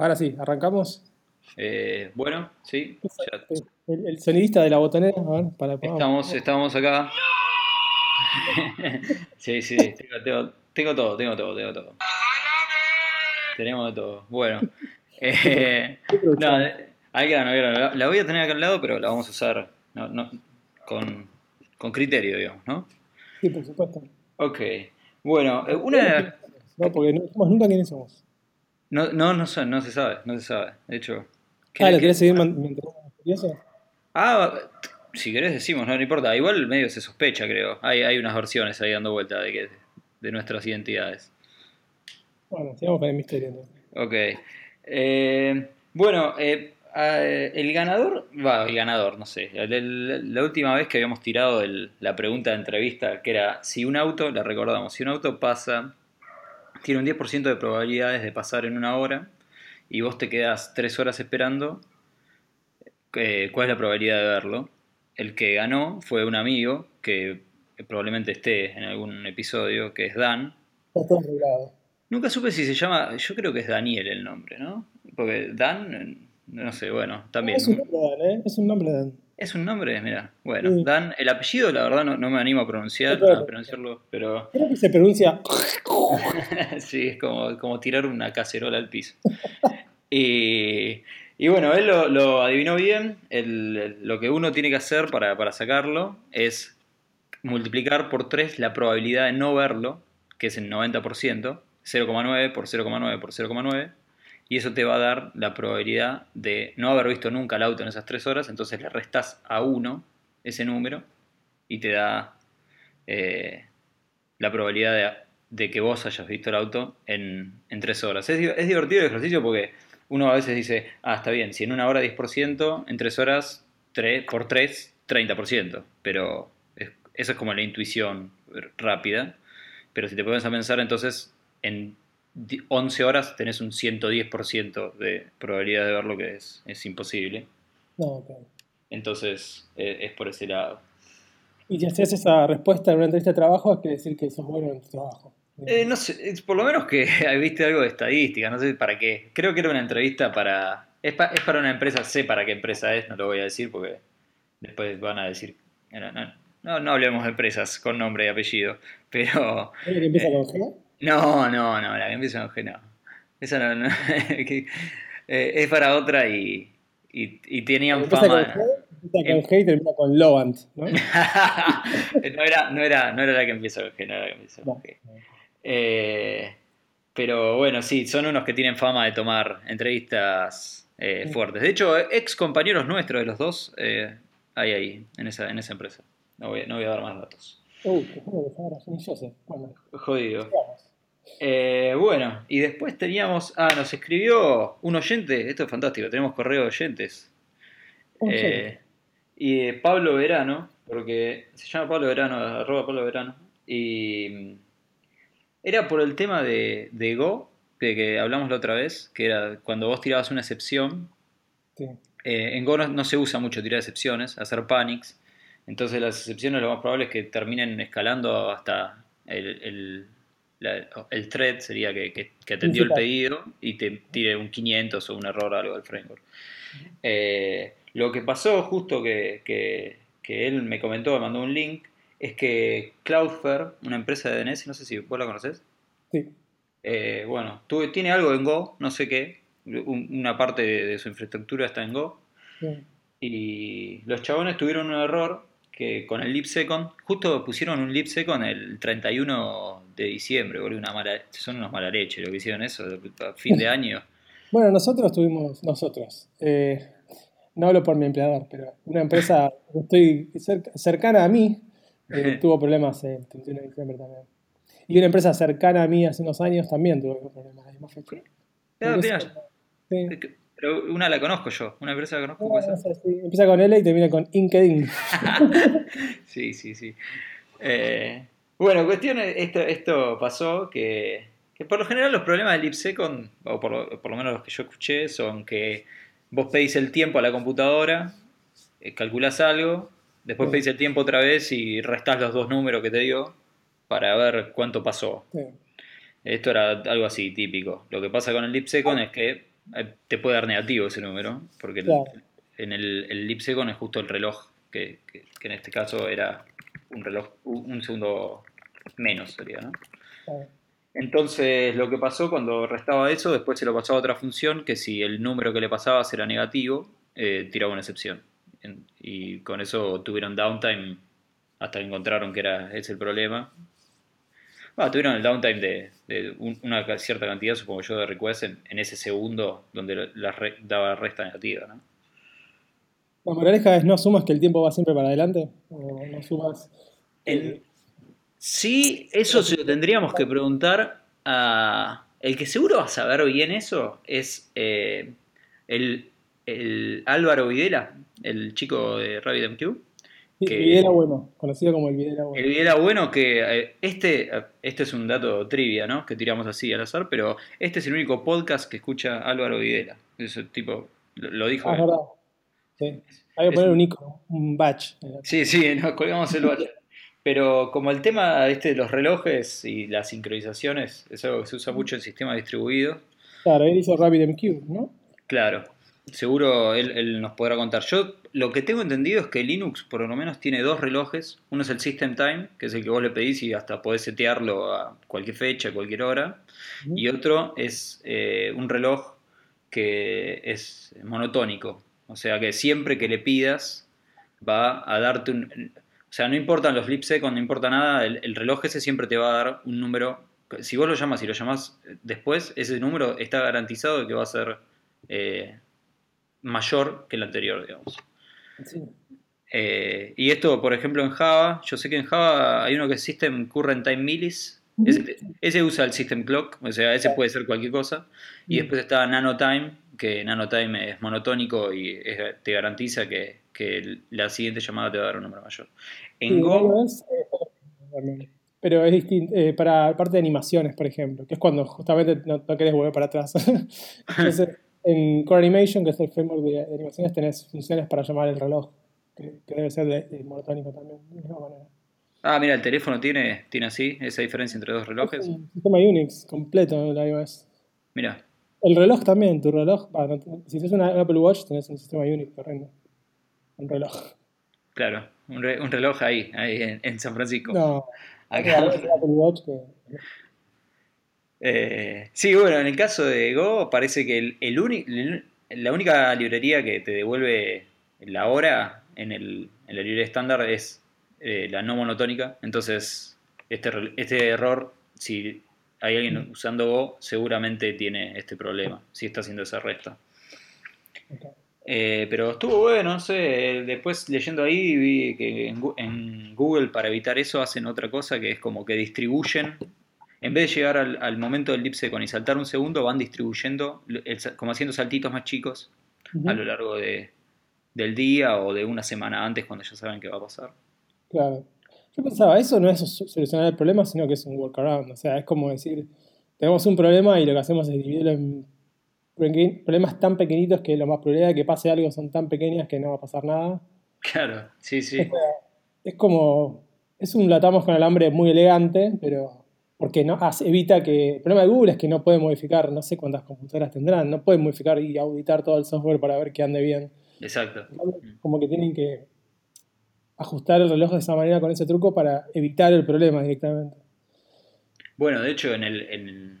Ahora sí, arrancamos. Eh, bueno, sí. ya El, el sonidista de la botonera, a ver, para estamos, estamos acá. sí, sí, tengo, tengo- tengo todo, tengo todo, tengo todo. Tenemos de todo. Bueno. Eh, no, al grano, al grano. La, voy a tener acá al lado, pero la vamos a usar no, no, con, con criterio, digamos, ¿no? Sí, por supuesto. Ok. Bueno, eh, una de las- No, porque no dijimos nunca quiénes somos. No, no, no, no se sabe, no se sabe. De hecho... ¿qué- Ah, ¿lo querés seguir man- mientras misterioso? Ah, si querés decimos, no, no importa. Igual medio se sospecha, creo. Hay, hay unas versiones ahí dando vuelta de, que, de nuestras identidades. Bueno, sigamos con el misterio entonces. Ok. Eh, bueno, eh, el ganador, va, el ganador, no sé. La última vez que habíamos tirado el- la pregunta de entrevista, que era si un auto, la recordamos, si un auto pasa, tiene un 10% de probabilidades de pasar en una hora y vos te quedas tres horas esperando, eh, ¿cuál es la probabilidad de verlo? El que ganó fue un amigo que probablemente esté en algún episodio, que es Dan, Está arreglado. Nunca supe si se llama, yo creo que es Daniel el nombre, ¿no? Porque Dan, no sé, bueno, también. Es un nombre Dan, ¿eh? Es un nombre Dan. ¿Es un nombre? Mira, bueno, Sí. Dan, el apellido la verdad no, no me animo a pronunciar, pronunciarlo, pero Creo que se pronuncia. sí, es como, como tirar una cacerola al piso. Y, y bueno, él lo, lo adivinó bien, el- lo que uno tiene que hacer para, para sacarlo es multiplicar por 3 la probabilidad de no verlo, que es el 90%, 0,9 por 0,9 por 0,9, y eso te va a dar la probabilidad de no haber visto nunca el auto en esas 3 horas, entonces le restas a 1 ese número y te da eh, la probabilidad de, que vos hayas visto el auto en, 3 horas. Es, di- es divertido el ejercicio porque uno a veces dice, ah, está bien, si en una hora 10%, en 3 horas tre- por 3, 30%, pero es- eso es como la intuición rápida. Pero si te pones a pensar, entonces en 11 horas tenés un 110% de probabilidad de verlo, que es, es imposible. No, ok. Entonces eh, es por ese lado. Y si haces esa respuesta en una entrevista de trabajo, es que decir que sos bueno en tu trabajo. Eh, no sé, por lo menos que viste algo de estadística, no sé para qué. Creo que era una entrevista para... Es, pa- es para una empresa, sé para qué empresa es, no lo voy a decir porque después van a decir... No, no, no, hablemos de empresas con nombre y apellido, pero... ¿Es la que empieza con G? No, no, no, la que empieza con G no. Esa no, no, eh, es para otra y, y, y tenían fama. Empieza con G y termina con Lovant, ¿no? no, era, no, era, no era la que empieza con G, no era la que empieza con No. G. Eh, pero bueno, sí, son unos que tienen fama de tomar entrevistas eh, Sí. fuertes. De hecho, ex compañeros nuestros de los dos eh, hay ahí, en esa, en esa empresa. No voy, no voy a dar más datos. Uy, bueno que ahora, ni yo sé. Bueno, Jodido. sigamos. Eh, bueno, y después teníamos. Ah, nos escribió un oyente. Esto es fantástico, tenemos correo de oyentes. Eh, y Pablo Verano, porque se llama Pablo Verano, arroba Pablo Verano. Y mm, era por el tema de, de Go, de que hablamos la otra vez, que era cuando vos tirabas una excepción. Sí. eh, en Go no, no se usa mucho tirar excepciones, hacer panics. Entonces las excepciones lo más probable es que terminen escalando hasta el, el, la- el thread, sería que, que- que atendió el pedido y te tire un 500 o un error algo del framework. Eh, lo que pasó justo que, que- que él me comentó, me mandó un link, es que Cloudflare, una empresa de DNS, no sé si vos la conocés, Sí. eh, bueno, tuve- tiene algo en Go, no sé qué, un- una parte de, de su infraestructura está en Go, y los chabones tuvieron un error que con el LeapSecond, justo pusieron un LeapSecond el 31 de diciembre, boludo, una mala, son unos mala leche lo que hicieron eso, a fin de año. Bueno, nosotros tuvimos, nosotros, eh, no hablo por mi empleador, pero una empresa que estoy cerca- cercana a mí eh, tuvo problemas el 31 de diciembre también. Y una empresa cercana a mí hace unos años también tuvo problemas la misma fecha. Ah, mirá, Sí. pero una la conozco yo, una empresa la conozco. No, ¿puede no ser? sé, sí. Empieza con L y termina con LinkedIn. Sí, sí, sí. Eh, bueno, cuestión, esto, esto pasó que, que por lo general los problemas del LeapSecond, o por lo, por lo menos los que yo escuché, son que vos pedís el tiempo a la computadora, eh, calculás algo, después pedís el tiempo otra vez y restás los dos números que te dio para ver cuánto pasó. Sí. Esto era algo así típico. Lo que pasa con el LeapSecond es que eh, te puede dar negativo ese número, porque Claro. en el, el Leap Second es justo el reloj, que, que- que en este caso era un reloj, un segundo menos sería, ¿no? Entonces lo que pasó cuando restaba eso, después se lo pasaba a otra función, que si el número que le pasabas era negativo, eh, tiraba una excepción. Y con eso tuvieron downtime hasta que encontraron que era ese el problema. Ah, tuvieron el downtime de, de un- una cierta cantidad, supongo yo, de requests en, en ese segundo donde la- la re- daba resta negativa, ¿no? La moraleja es no sumas que el tiempo va siempre para adelante. O no sumas. El- sí, eso se lo tendríamos que preguntar a... El que seguro va a saber bien eso es eh, el, el Álvaro Videla, el chico de RabbitMQ. Sí, que- El Videla bueno, conocido como el Videla bueno. El Videla bueno que eh, este, este es un dato trivia, ¿no? Que tiramos así al azar, pero este es el único podcast que escucha Álvaro Videla. Ese tipo, lo, lo dijo Ah, verdad. Sí. Hay que poner un- un icono, un batch. Sí, sí, nos colgamos el bache. Pero como el tema este de los relojes y las sincronizaciones es algo que se usa mucho en sistemas distribuidos, Claro, él hizo RabbitMQ, ¿no? claro, seguro él, él nos podrá contar. Yo lo que tengo entendido es que Linux por lo menos tiene dos relojes. Uno es el System Time, que es el que vos le pedís y hasta podés setearlo a cualquier fecha, cualquier hora. Y otro es eh, un reloj que es monotónico. O sea que siempre que le pidas va a darte un... O sea, no importan los leap seconds, no importa nada, el, el reloj ese siempre te va a dar un número... Si vos lo llamas y lo llamas después, ese número está garantizado de que va a ser eh, mayor que el anterior, digamos. Sí. Eh, y esto, por ejemplo, en Java, yo sé que en Java hay uno que es System Current Time Millis. Ese, ese usa el System Clock, o sea, ese puede ser cualquier cosa. Y después está Nanotime, que Nanotime es monotónico y es- te garantiza que, que la siguiente llamada te va a dar un número mayor. En Sí, Go, iOS, eh, también. Pero es distinto, eh, para parte de animaciones, por ejemplo, que es cuando justamente no, no querés volver para atrás. Entonces, en Core Animation, que es el framework de, de animaciones, tenés funciones para llamar el reloj, que, que debe ser de, de monotónico también, de la misma manera. ah, mira, el teléfono tiene, tiene así, esa diferencia entre dos relojes. Es un sistema Unix completo el iOS. Mira, El reloj también, tu reloj, no si tienes una Apple Watch, tenés un sistema Unix corriendo. Un reloj. claro, un, re- un reloj ahí, ahí en, en San Francisco. No, Acá. Eh, sí, bueno, en el caso de Go parece que el, el uni- el- la única librería que te devuelve la hora en, el, en la librería estándar es eh, la no monotónica. Entonces, este, este error, si hay alguien usando Go, seguramente tiene este problema, si está haciendo esa resta. Eh, pero estuvo bueno, no sé. Después leyendo ahí vi que en, Google para evitar eso hacen otra cosa que es como que distribuyen. En vez de llegar al, al momento del Lipsecon y saltar un segundo, van distribuyendo, el como haciendo saltitos más chicos a lo largo de, del día o de una semana antes cuando ya saben qué va a pasar. Claro. Yo pensaba, eso no es so- solucionar el problema, sino que es un workaround. O sea, es como decir, tenemos un problema y lo que hacemos es dividirlo en problemas tan pequeñitos que lo más probabilidad de que pase algo son tan pequeñas que no va a pasar nada. Claro, sí, sí. Es como, es un latamos con alambre muy elegante, pero porque no evita que, el problema de Google es que no puede modificar, no sé cuántas computadoras tendrán, no puede modificar y auditar todo el software para ver que ande bien. Exacto. Como que tienen que ajustar el reloj de esa manera con ese truco para evitar el problema directamente. Bueno, de hecho, en el, en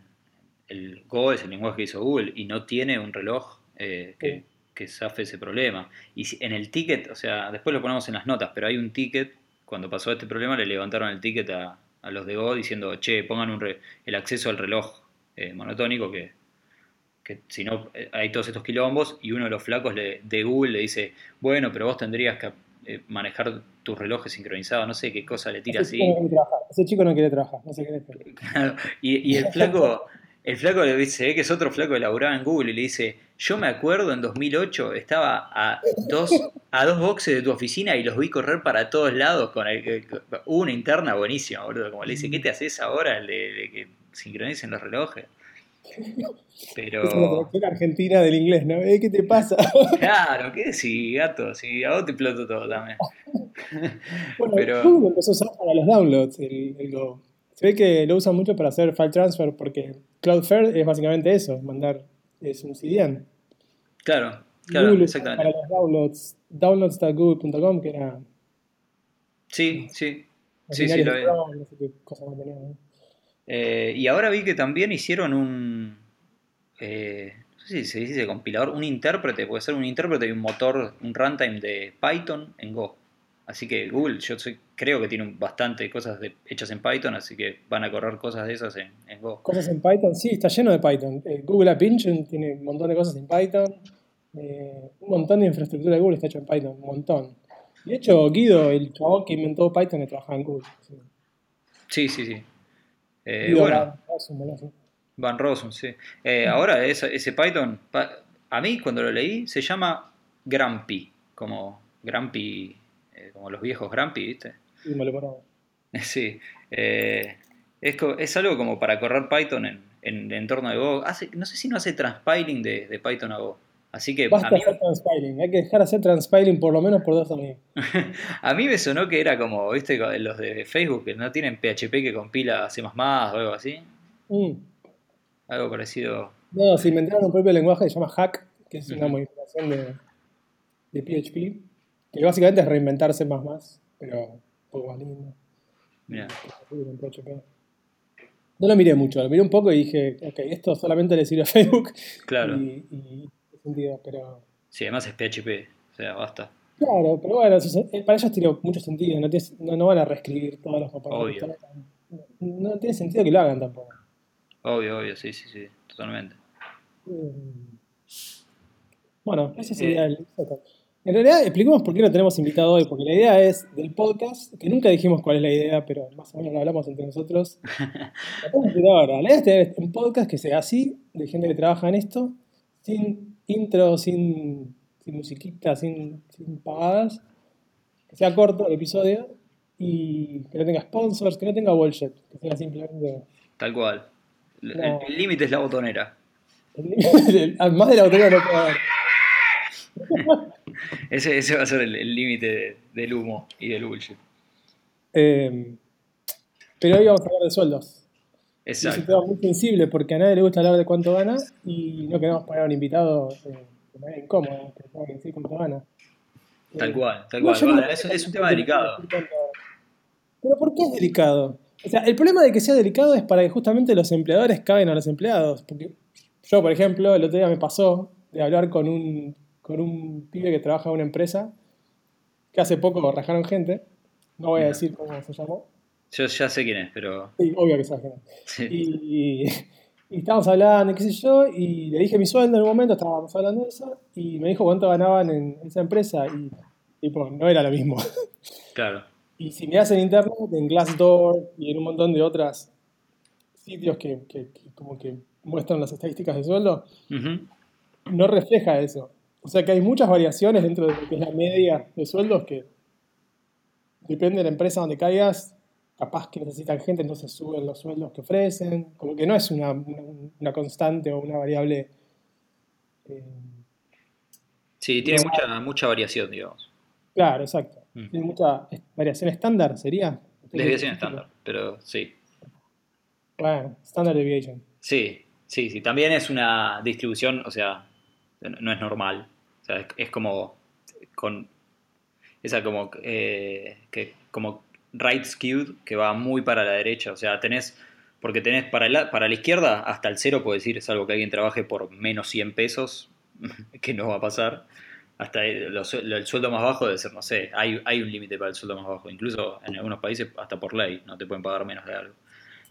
el, Go es el lenguaje que hizo Google y no tiene un reloj eh, que, que zafe ese problema. Y si- en el ticket, o sea, después lo ponemos en las notas, pero hay un ticket, cuando pasó este problema le levantaron el ticket a, a los de Go diciendo, che, pongan un re- el acceso al reloj eh, monotónico que, que si no eh, hay todos estos quilombos y uno de los flacos le- de Google le dice, bueno, pero vos tendrías que eh, manejar tus relojes sincronizados, no sé qué cosa le tira Ese así. chico, no quiere trabajar. Ese chico no quiere trabajar, no sé qué le Claro, y, y el flaco, el flaco le dice, ve que es otro flaco que laburaba en Google y le dice, yo me acuerdo en 2008 estaba a dos, a dos boxes de tu oficina y los vi correr para todos lados con el, hubo una interna buenísima, boludo, como le dice, ¿qué te haces ahora el de, de que sincronicen los relojes? Pero, Es traducción argentina del inglés, ¿no? Eh, ¿Qué te pasa? claro, ¿qué decís, gato? Si a vos te exploto todo también. Bueno, Pero- Google empezó a usar para los downloads el, el Go. Se ve que lo usan mucho para hacer file transfer porque Cloudflare es básicamente eso, mandar es un CDN. Claro, claro, Google exactamente. Para los downloads, downloads.google.com, que era Sí, sí. Sí, sí, lo. Chrome, no sé qué cosa más tenía, ¿no? Eh, y ahora vi que también hicieron un. eh, no sé si se dice compilador, un intérprete, puede ser un intérprete y un motor, un runtime de Python en Go. Así que Google, yo soy- creo que tiene bastante cosas de- hechas en Python, así que van a correr cosas de esas en, en Go. Cosas en Python, sí, está lleno de Python. Eh, Google App Engine tiene un montón de cosas en Python. Eh, un montón de infraestructura de Google está hecho en Python, un montón. De hecho, Guido, el chabón que inventó Python, que trabajaba en Google. Sí. Sí, sí, sí. Eh, Guido bueno, Van Rossum. Van Rossum, sí. Eh, ahora ese, ese Python, a mí cuando lo leí se llama Grumpy, como Grumpy, como los viejos Grumpy, ¿viste? Sí, me lo pongo. Sí, eh, es, es algo como para correr Python en, en entorno de Go. Hace, no sé si no hace transpiling de, de Python a Go. Así que a Basta mí, hacer transpiling, hay que dejar de hacer transpiling por lo menos por dos años. a mí me sonó que era como, viste, los de Facebook que no tienen PHP que compila C++ o algo así. Mm. Algo parecido. No, se inventaron un propio lenguaje que se llama Hack, que es una Ujú. modificación de, de PHP, que básicamente es reinventarse más más, pero un poco más lindo. Mira, en PHP. No lo miré mucho, lo miré un poco y dije, ok, esto solamente le sirve a Facebook. claro. Y, y tiene sentido, pero. Sí, además es PHP, o sea, basta. Claro, pero bueno, eh, para ellos tiene mucho sentido, no, tiene- no, no van a reescribir todos los componentes. Obvio. No, no tiene sentido que lo hagan tampoco. Obvio, obvio, sí, sí, sí, totalmente. Mm. Bueno, ese Eh. sería el setup. En realidad, expliquemos por qué no tenemos invitado hoy, porque la idea es del podcast, que nunca dijimos cuál es la idea, pero más o menos lo hablamos entre nosotros. La ahora. Idea es tener un podcast que sea así, de gente que trabaja en esto, sin intro, sin, sin musiquita, sin, sin pagadas, que sea corto el episodio y que no tenga sponsors, que no tenga bullshit, que sea simplemente. Tal cual. El No. el límite es la botonera. Más de la autoridad no puede haber. Ese, ese va a ser el límite de- del humo y del bullshit. Eh, pero hoy vamos a hablar de sueldos. Y es un Exacto. tema muy sensible porque a nadie le gusta hablar de cuánto gana y no queremos poner a un invitado eh, de manera incómoda, que tenga que decir cuánto gana. Tal Eh, cual, tal no, cual. no- es, es un tema delicado. Pero ¿por qué es delicado? O sea, el problema de que sea delicado es para que justamente los empleadores caguen a los empleados. Porque yo, por ejemplo, el otro día me pasó de hablar con un, con un pibe que trabaja en una empresa que hace poco rajaron gente. No voy a decir cómo se llamó. Yo ya sé quién es, pero. Sí, obvio que sabe quién es. sí. Y, y estábamos hablando, qué sé yo, y le dije mi sueldo en un momento, estábamos hablando de eso, y me dijo cuánto ganaban en esa empresa, y tipo, no era lo mismo. Claro. Y si miras en internet, en Glassdoor y en un montón de otros sitios que, que- que como que muestran las estadísticas de sueldo, Ujú. no refleja eso. O sea que hay muchas variaciones dentro de lo que es la media de sueldos que depende de la empresa donde caigas, capaz que necesitan gente, entonces suben los sueldos que ofrecen, como que no es una, una- una constante o una variable. eh, Sí, tiene mucha, mucha variación, digamos. claro, exacto. Mm. Tiene mucha variación estándar, ¿sería? Desviación estándar, pero sí. Bueno, standard deviation. Sí, sí, sí. También es una distribución, o sea, no es normal. Es, como con esa como eh, que como right skewed que va muy para la derecha. O sea, tenés porque tenés para la, para la izquierda hasta el cero puede decir, salvo que alguien trabaje por menos 100 pesos, que no va a pasar. Hasta el sueldo más bajo debe ser, no sé, hay, hay un límite para el sueldo más bajo. Incluso en algunos países hasta por ley, no te pueden pagar menos de algo.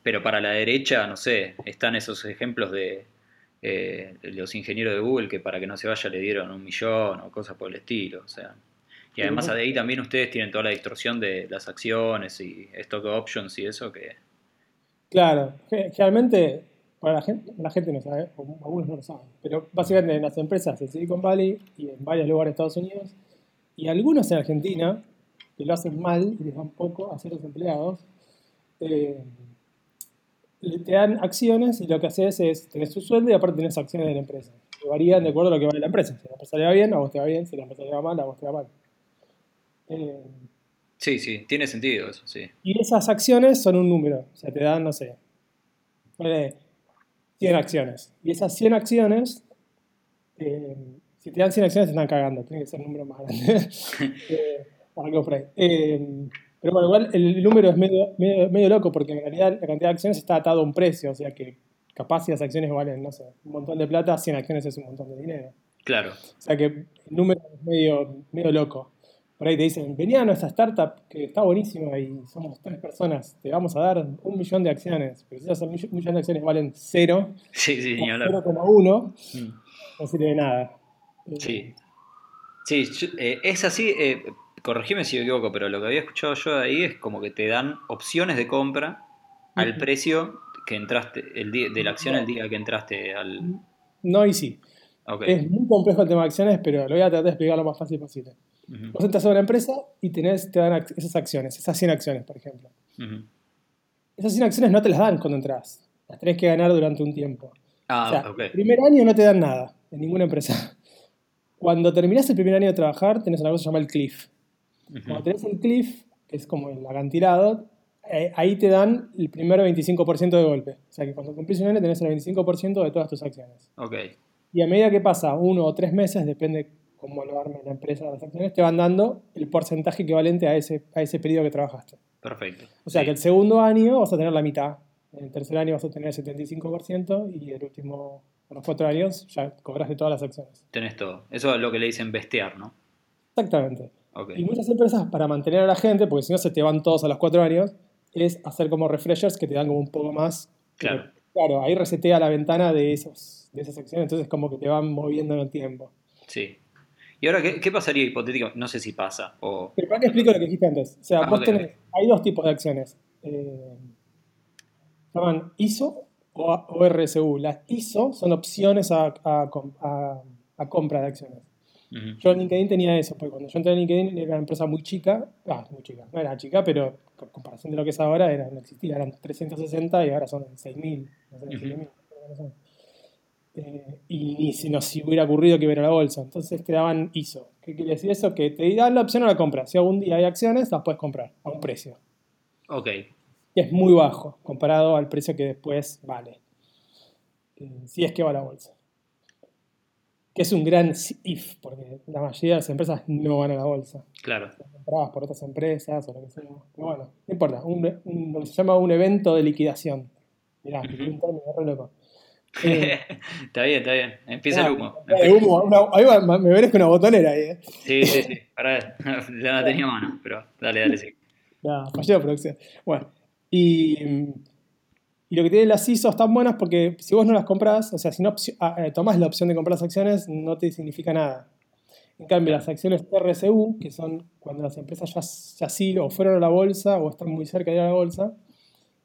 Pero para la derecha, no sé, están esos ejemplos de eh, los ingenieros de Google que para que no se vaya le dieron un millón o cosas por el estilo. O sea. Y además de ahí también ustedes tienen toda la distorsión de las acciones y stock options y eso que... Claro, ge- generalmente, para la gente, la gente no sabe, o algunos no lo saben, pero básicamente en las empresas en Silicon Valley y en varios lugares de Estados Unidos, y algunos en Argentina, que lo hacen mal y les dan poco a ciertos empleados, eh, te dan acciones y lo que haces es, tenés tu sueldo y aparte tenés acciones de la empresa. Que varían de acuerdo a lo que vale la empresa. Si la empresa le va bien, a vos te va bien, si la empresa le va mal, a vos te va mal. Eh, Sí, sí, tiene sentido eso, sí. y esas acciones son un número. O sea, te dan, no sé, ponele 100 acciones. Y esas 100 acciones Eh, si te dan 100 acciones, te están cagando. Tiene que ser un número más grande. eh, para que pero bueno, igual el número es medio, medio, medio, loco porque en realidad la cantidad de acciones está atado a un precio. O sea que capaz si las acciones valen, no sé, un montón de plata, 100 acciones es un montón de dinero. Claro. O sea que el número es medio, medio loco. Por ahí te dicen, venía a nuestra startup que está buenísima y somos tres personas, te vamos a dar un millón de acciones. Pero si esas un millón de acciones valen cero, sí, sí, 0,1, mm. no sirve de nada. Sí. Sí, eh, es así, eh, corregime si me equivoco, pero lo que había escuchado yo de ahí es como que te dan opciones de compra al precio que entraste, el día, de la acción el día que entraste al... No y sí. Es muy complejo el tema de acciones, pero lo voy a tratar de explicar lo más fácil posible. Vos entras a una empresa y tenés, te dan esas acciones, esas 100 acciones, por ejemplo. Esas 100 acciones no te las dan cuando entras. Las tenés que ganar durante un tiempo. Ah, El primer año no te dan nada en ninguna empresa. Cuando terminás el primer año de trabajar, tenés una cosa que se llama el cliff. Cuando tenés el cliff, que es como el acantilado, eh, ahí te dan el primer 25% de golpe. O sea que cuando cumplís un año tenés el 25% de todas tus acciones. Okay. Y a medida que pasa uno o tres meses, depende cómo lo arme la empresa las acciones, te van dando el porcentaje equivalente a ese, a ese periodo que trabajaste. Perfecto. O sea que el segundo año vas a tener la mitad. En el tercer año vas a tener el 75% y el último, a los cuatro años, ya cobraste todas las acciones. Tenés todo. Eso es lo que le dicen bestear, ¿no? Exactamente. Y muchas empresas, para mantener a la gente, porque si no se te van todos a los cuatro años, es hacer como refreshers que te dan como un poco más. Claro. claro, ahí resetea la ventana de, esos, de esas acciones, entonces como que te van moviendo en el tiempo. Sí. ¿Y ahora qué, pasaría hipotético? No sé si pasa. O... Pero para que explico lo que dijiste antes. O sea, ah, vos tenés, hay dos tipos de acciones. Eh, llaman ISO o, RSU. Las ISO son opciones a, a, a compra de acciones. Yo en LinkedIn tenía eso, porque cuando yo entré en LinkedIn era una empresa muy chica, ah, muy chica, no era chica, pero por comparación de lo que es ahora, era, no existía, eran 360 y ahora son 6.000, no sé, 7.000. Eh, y ni si nos hubiera ocurrido que hubiera la bolsa. Entonces te daban ISO. ¿Qué quiere decir eso? Que te dan la opción a la compra. Si algún día hay acciones, las puedes comprar a un precio. Ok. Y es muy bajo comparado al precio que después vale. Eh, si es que va la bolsa que es un gran if, porque la mayoría de las empresas no van a la bolsa. Claro. Son compradas por otras empresas o lo que sea. Pero bueno, no importa, un, lo que se llama un evento de liquidación. Mirá, uh un término re loco. Eh, está bien, está bien. Empieza el humo. humo ahí va, me verás con una botonera ahí. ¿eh? Sí, sí, sí. Para la tenía mano, pero dale, dale, sí. No, falló la producción. Bueno, y y lo que tiene las ISO están buenas porque si vos no las compras, o sea, si no ah, eh, tomás la opción de comprar las acciones, no te significa nada. En cambio, las acciones RSU, que son cuando las empresas ya, ya sí o fueron a la bolsa o están muy cerca de ir a la bolsa,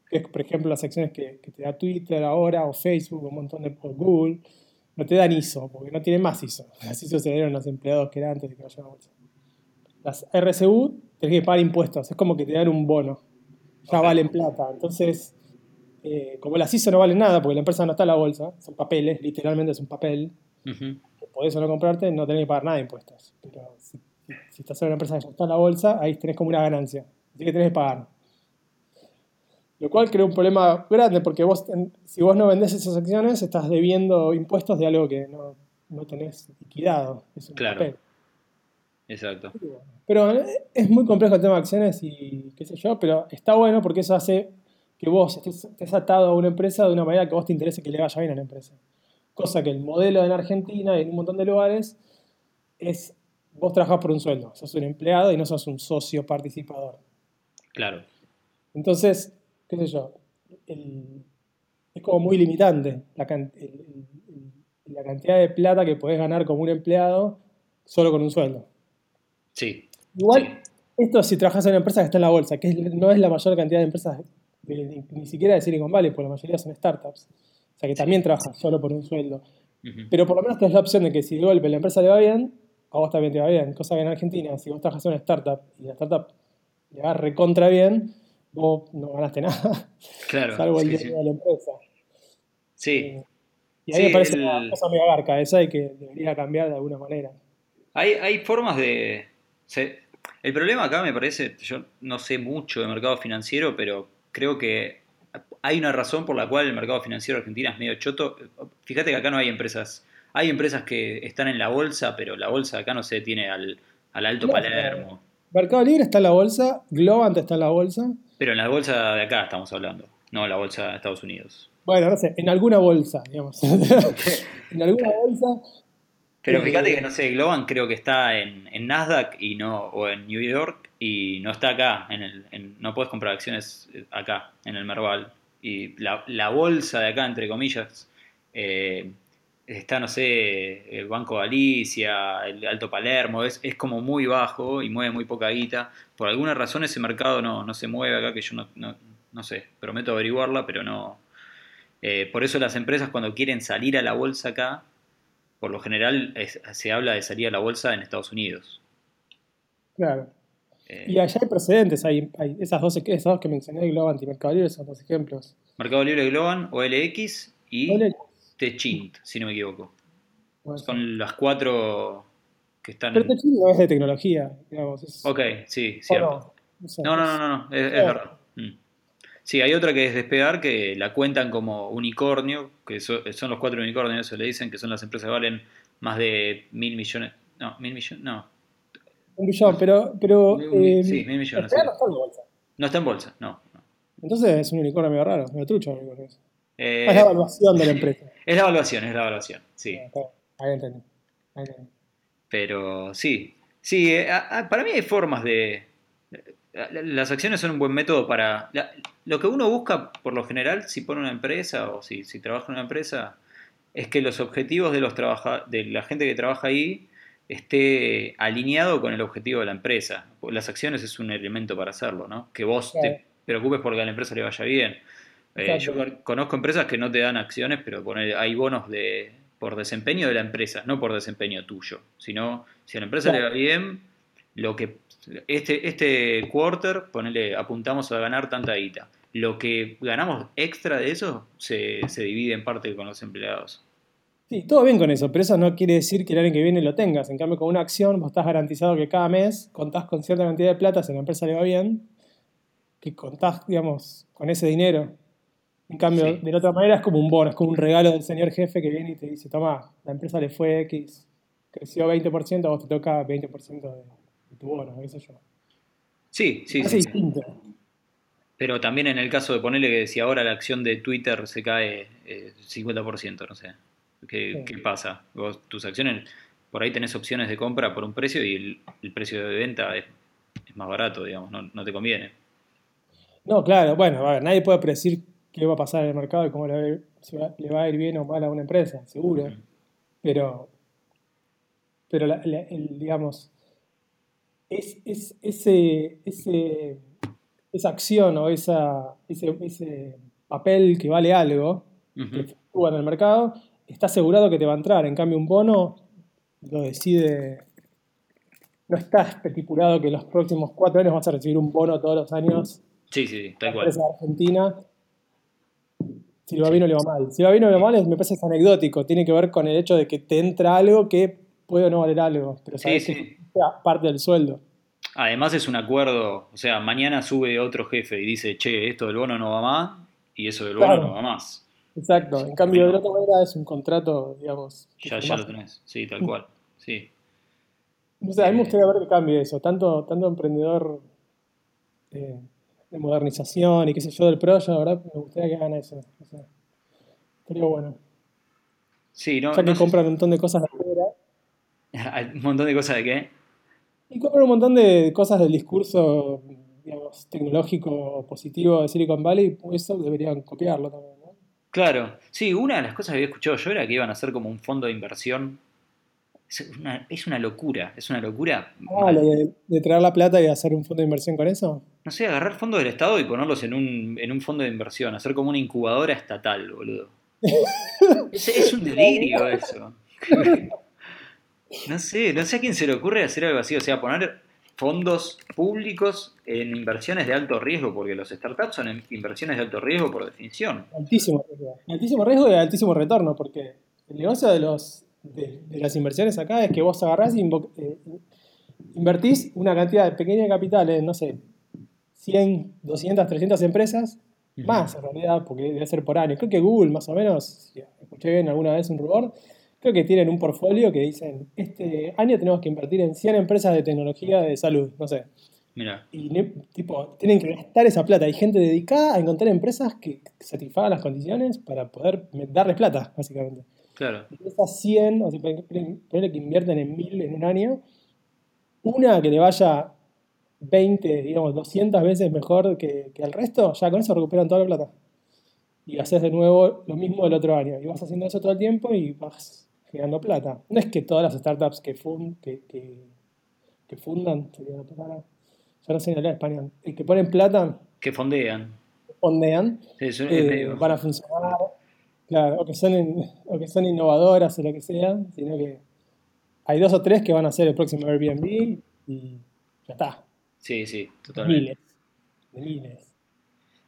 que es por ejemplo las acciones que, te da Twitter ahora o Facebook o un montón de Google, no te dan ISO, porque no tienen más ISO. Las ISO se dieron los empleados que eran antes de que vayan a la bolsa. Las RSU tenés que pagar impuestos, es como que te dan un bono, ya valen plata. Entonces, eh, como las ISO no valen nada porque la empresa no está en la bolsa, son papeles, literalmente es un papel, podés o no comprarte, no tenés que pagar nada de impuestos. Pero si, estás en una empresa que ya está en la bolsa, ahí tenés como una ganancia, así que tenés que pagar. Lo cual crea un problema grande porque vos, si vos no vendés esas acciones, estás debiendo impuestos de algo que no, no tenés liquidado. Es un claro. Papel. Exacto. Pero eh, es muy complejo el tema de acciones y qué sé yo, pero está bueno porque eso hace que vos estés, atado a una empresa de una manera que vos te interese que le vaya bien a la empresa. Cosa que el modelo en Argentina y en un montón de lugares es vos trabajás por un sueldo, sos un empleado y no sos un socio participador. Claro. Entonces, qué sé yo, es como muy limitante la, la, cantidad de plata que podés ganar como un empleado solo con un sueldo. Sí. Igual, esto si trabajas en una empresa que está en la bolsa, que no es la mayor cantidad de empresas ni, siquiera de Silicon Valley, porque la mayoría son startups. O sea que también trabajan solo por un sueldo. Pero por lo menos tienes la opción de que si de golpe la empresa le va bien, a vos también te va bien. Cosa que en Argentina, si vos trabajas en una startup y la startup le va recontra bien, vos no ganaste nada. Claro. Salvo el dinero de la empresa. Sí. Eh, y ahí me parece una cosa mega barca esa y que debería cambiar de alguna manera. Hay, hay formas de. el problema acá me parece, yo no sé mucho de mercado financiero, pero creo que hay una razón por la cual el mercado financiero argentino es medio choto. Fíjate que acá no hay empresas hay empresas que están en la bolsa, pero la bolsa acá no se tiene al, al Alto Palermo. Mercado Libre está en la bolsa, Globant está en la bolsa. Pero en la bolsa de acá estamos hablando, no la bolsa de Estados Unidos. Bueno, no sé, en alguna bolsa, digamos. en alguna bolsa. Pero fíjate que, no sé, Globant creo que está en, en, Nasdaq y no, o en New York y no está acá. En el, no puedes comprar acciones acá, en el Merval. Y la, la bolsa de acá, entre comillas, eh, está, no sé, el Banco Galicia, el Alto Palermo, es, es, como muy bajo y mueve muy poca guita. Por alguna razón ese mercado no, no se mueve acá, que yo no, no, no sé, prometo averiguarla, pero no. Eh, por eso las empresas cuando quieren salir a la bolsa acá, por lo general se habla de salir a la bolsa en Estados Unidos. Claro. Eh, y allá hay precedentes, hay, hay esas, dos, esas dos que mencioné, Globant y Mercado Libre, son dos ejemplos. Mercado Libre, Globant, OLX y... OLX Techint, si no me equivoco. Son las cuatro que están. Pero Techint no es de tecnología, digamos. Ok, sí, cierto. No, no, no, no, es, verdad. Sí, hay otra que es Despegar, que la cuentan como unicornio, que son los cuatro unicornios, eso le dicen, que son las empresas que valen más de mil millones. No, mil millones, no. Un billón, pero. pero eh, sí, mil millones. no está en bolsa. No está en bolsa, no. Entonces es un unicornio medio raro, medio trucho. Unicornio. Eh, es la evaluación de la empresa. Es la evaluación, es la evaluación, sí. Ahí entendí. Pero sí, sí, eh, para mí hay formas de... Las acciones son un buen método para... lo que uno busca, por lo general, si pone una empresa o si, si trabaja en una empresa, es que los objetivos de, los de la gente que trabaja ahí esté alineado con el objetivo de la empresa. Las acciones es un elemento para hacerlo, ¿no? Que vos te preocupes porque a la empresa le vaya bien. Eh, yo conozco empresas que no te dan acciones, pero hay bonos de por desempeño de la empresa, no por desempeño tuyo, sino si a la empresa le va bien, lo que este, este quarter, ponele, apuntamos a ganar tanta guita. Lo que ganamos extra de eso se, divide en parte con los empleados. Sí, todo bien con eso, pero eso no quiere decir que el año que viene lo tengas. En cambio, con una acción vos estás garantizado que cada mes contás con cierta cantidad de plata, si a la empresa le va bien, que contás, digamos, con ese dinero en cambio, de la otra manera es como un bono, es como un regalo del señor jefe que viene y te dice, toma, la empresa le fue X, creció 20%, a vos te toca 20% de, tu bono, qué sé yo. Sí, sí, sí. Distinto. Pero también en el caso de ponerle que si ahora la acción de Twitter se cae 50%, eh, no sé, ¿qué, pasa? Vos, tus acciones, por ahí tenés opciones de compra por un precio y el, precio de venta es, más barato, digamos, no, no te conviene. No, claro, bueno, a ver, nadie puede predecir qué va a pasar en el mercado y cómo le va, a ir bien o mal a una empresa, seguro. Pero, pero digamos, es, ese, ese, esa acción o esa, ese, papel que vale algo, que actúa en el mercado, está asegurado que te va a entrar. En cambio, un bono lo decide no está estipulado que en los próximos cuatro años vas a recibir un bono todos los años. Sí, sí, tal cual. Argentina si le va bien o le va mal. Si le va bien o le va mal, me parece anecdótico. Tiene que ver con el hecho de que te entra algo que puede o no valer algo, pero sabes que sea parte del sueldo. Además es un acuerdo, o sea, mañana sube otro jefe y dice, che, esto del bono no va más y eso del bono no va más. Exacto, en cambio de la otra manera es un contrato, digamos. Ya, ya lo tenés, sí, tal cual, sí. No sé, a mí me gustaría ver que cambie eso, tanto, tanto emprendedor eh, de modernización y qué sé yo del pro, la verdad me gustaría que hagan eso. O sea, estaría bueno. Sí, no, ya que compran un montón de cosas de afuera. ¿Un montón de cosas de qué? Y compran un montón de cosas del discurso, digamos, tecnológico positivo de Silicon Valley, eso deberían copiarlo también, ¿no? Claro, sí, una de las cosas que había escuchado yo era que iban a hacer como un fondo de inversión es una, locura, es una locura. Ah, lo de, traer la plata y hacer un fondo de inversión con eso. No sé, agarrar fondos del Estado y ponerlos en un, en un fondo de inversión, hacer como una incubadora estatal, boludo. es, un delirio eso. no sé, no sé a quién se le ocurre hacer algo así, o sea, poner fondos públicos en inversiones de alto riesgo, porque los startups son inversiones de alto riesgo por definición. Altísimo riesgo. Altísimo riesgo y altísimo retorno, porque el negocio de los de, las inversiones acá es que vos agarrás y eh, invertís una cantidad pequeña de capital en, no sé, 100, 200, 300 empresas, más en realidad, porque debe ser por año. Creo que Google, más o menos, si escuché bien alguna vez un rumor, creo que tienen un portfolio que dicen, este año tenemos que invertir en 100 empresas de tecnología de salud, no sé. Mira. Y tipo, tienen que gastar esa plata. Hay gente dedicada a encontrar empresas que satisfagan las condiciones para poder darles plata, básicamente. Claro. Y esas 100, o sea, ponerle que invierten en 1000 en un año, una que le vaya 20, digamos, 200 veces mejor que, que el resto, ya con eso recuperan toda la plata. Y haces de nuevo lo mismo el otro año. Y vas haciendo eso todo el tiempo y vas generando plata. No es que todas las startups que, fund, que, que, fundan, sería la palabra, ya no sé en español, y que ponen plata. Que fondean. Fondean. Eh, van a funcionar. Claro, o que, son o que son innovadoras o lo que sea, sino que hay dos o tres que van a ser el próximo Airbnb y ya está. Sí, sí, totalmente. Miles. miles.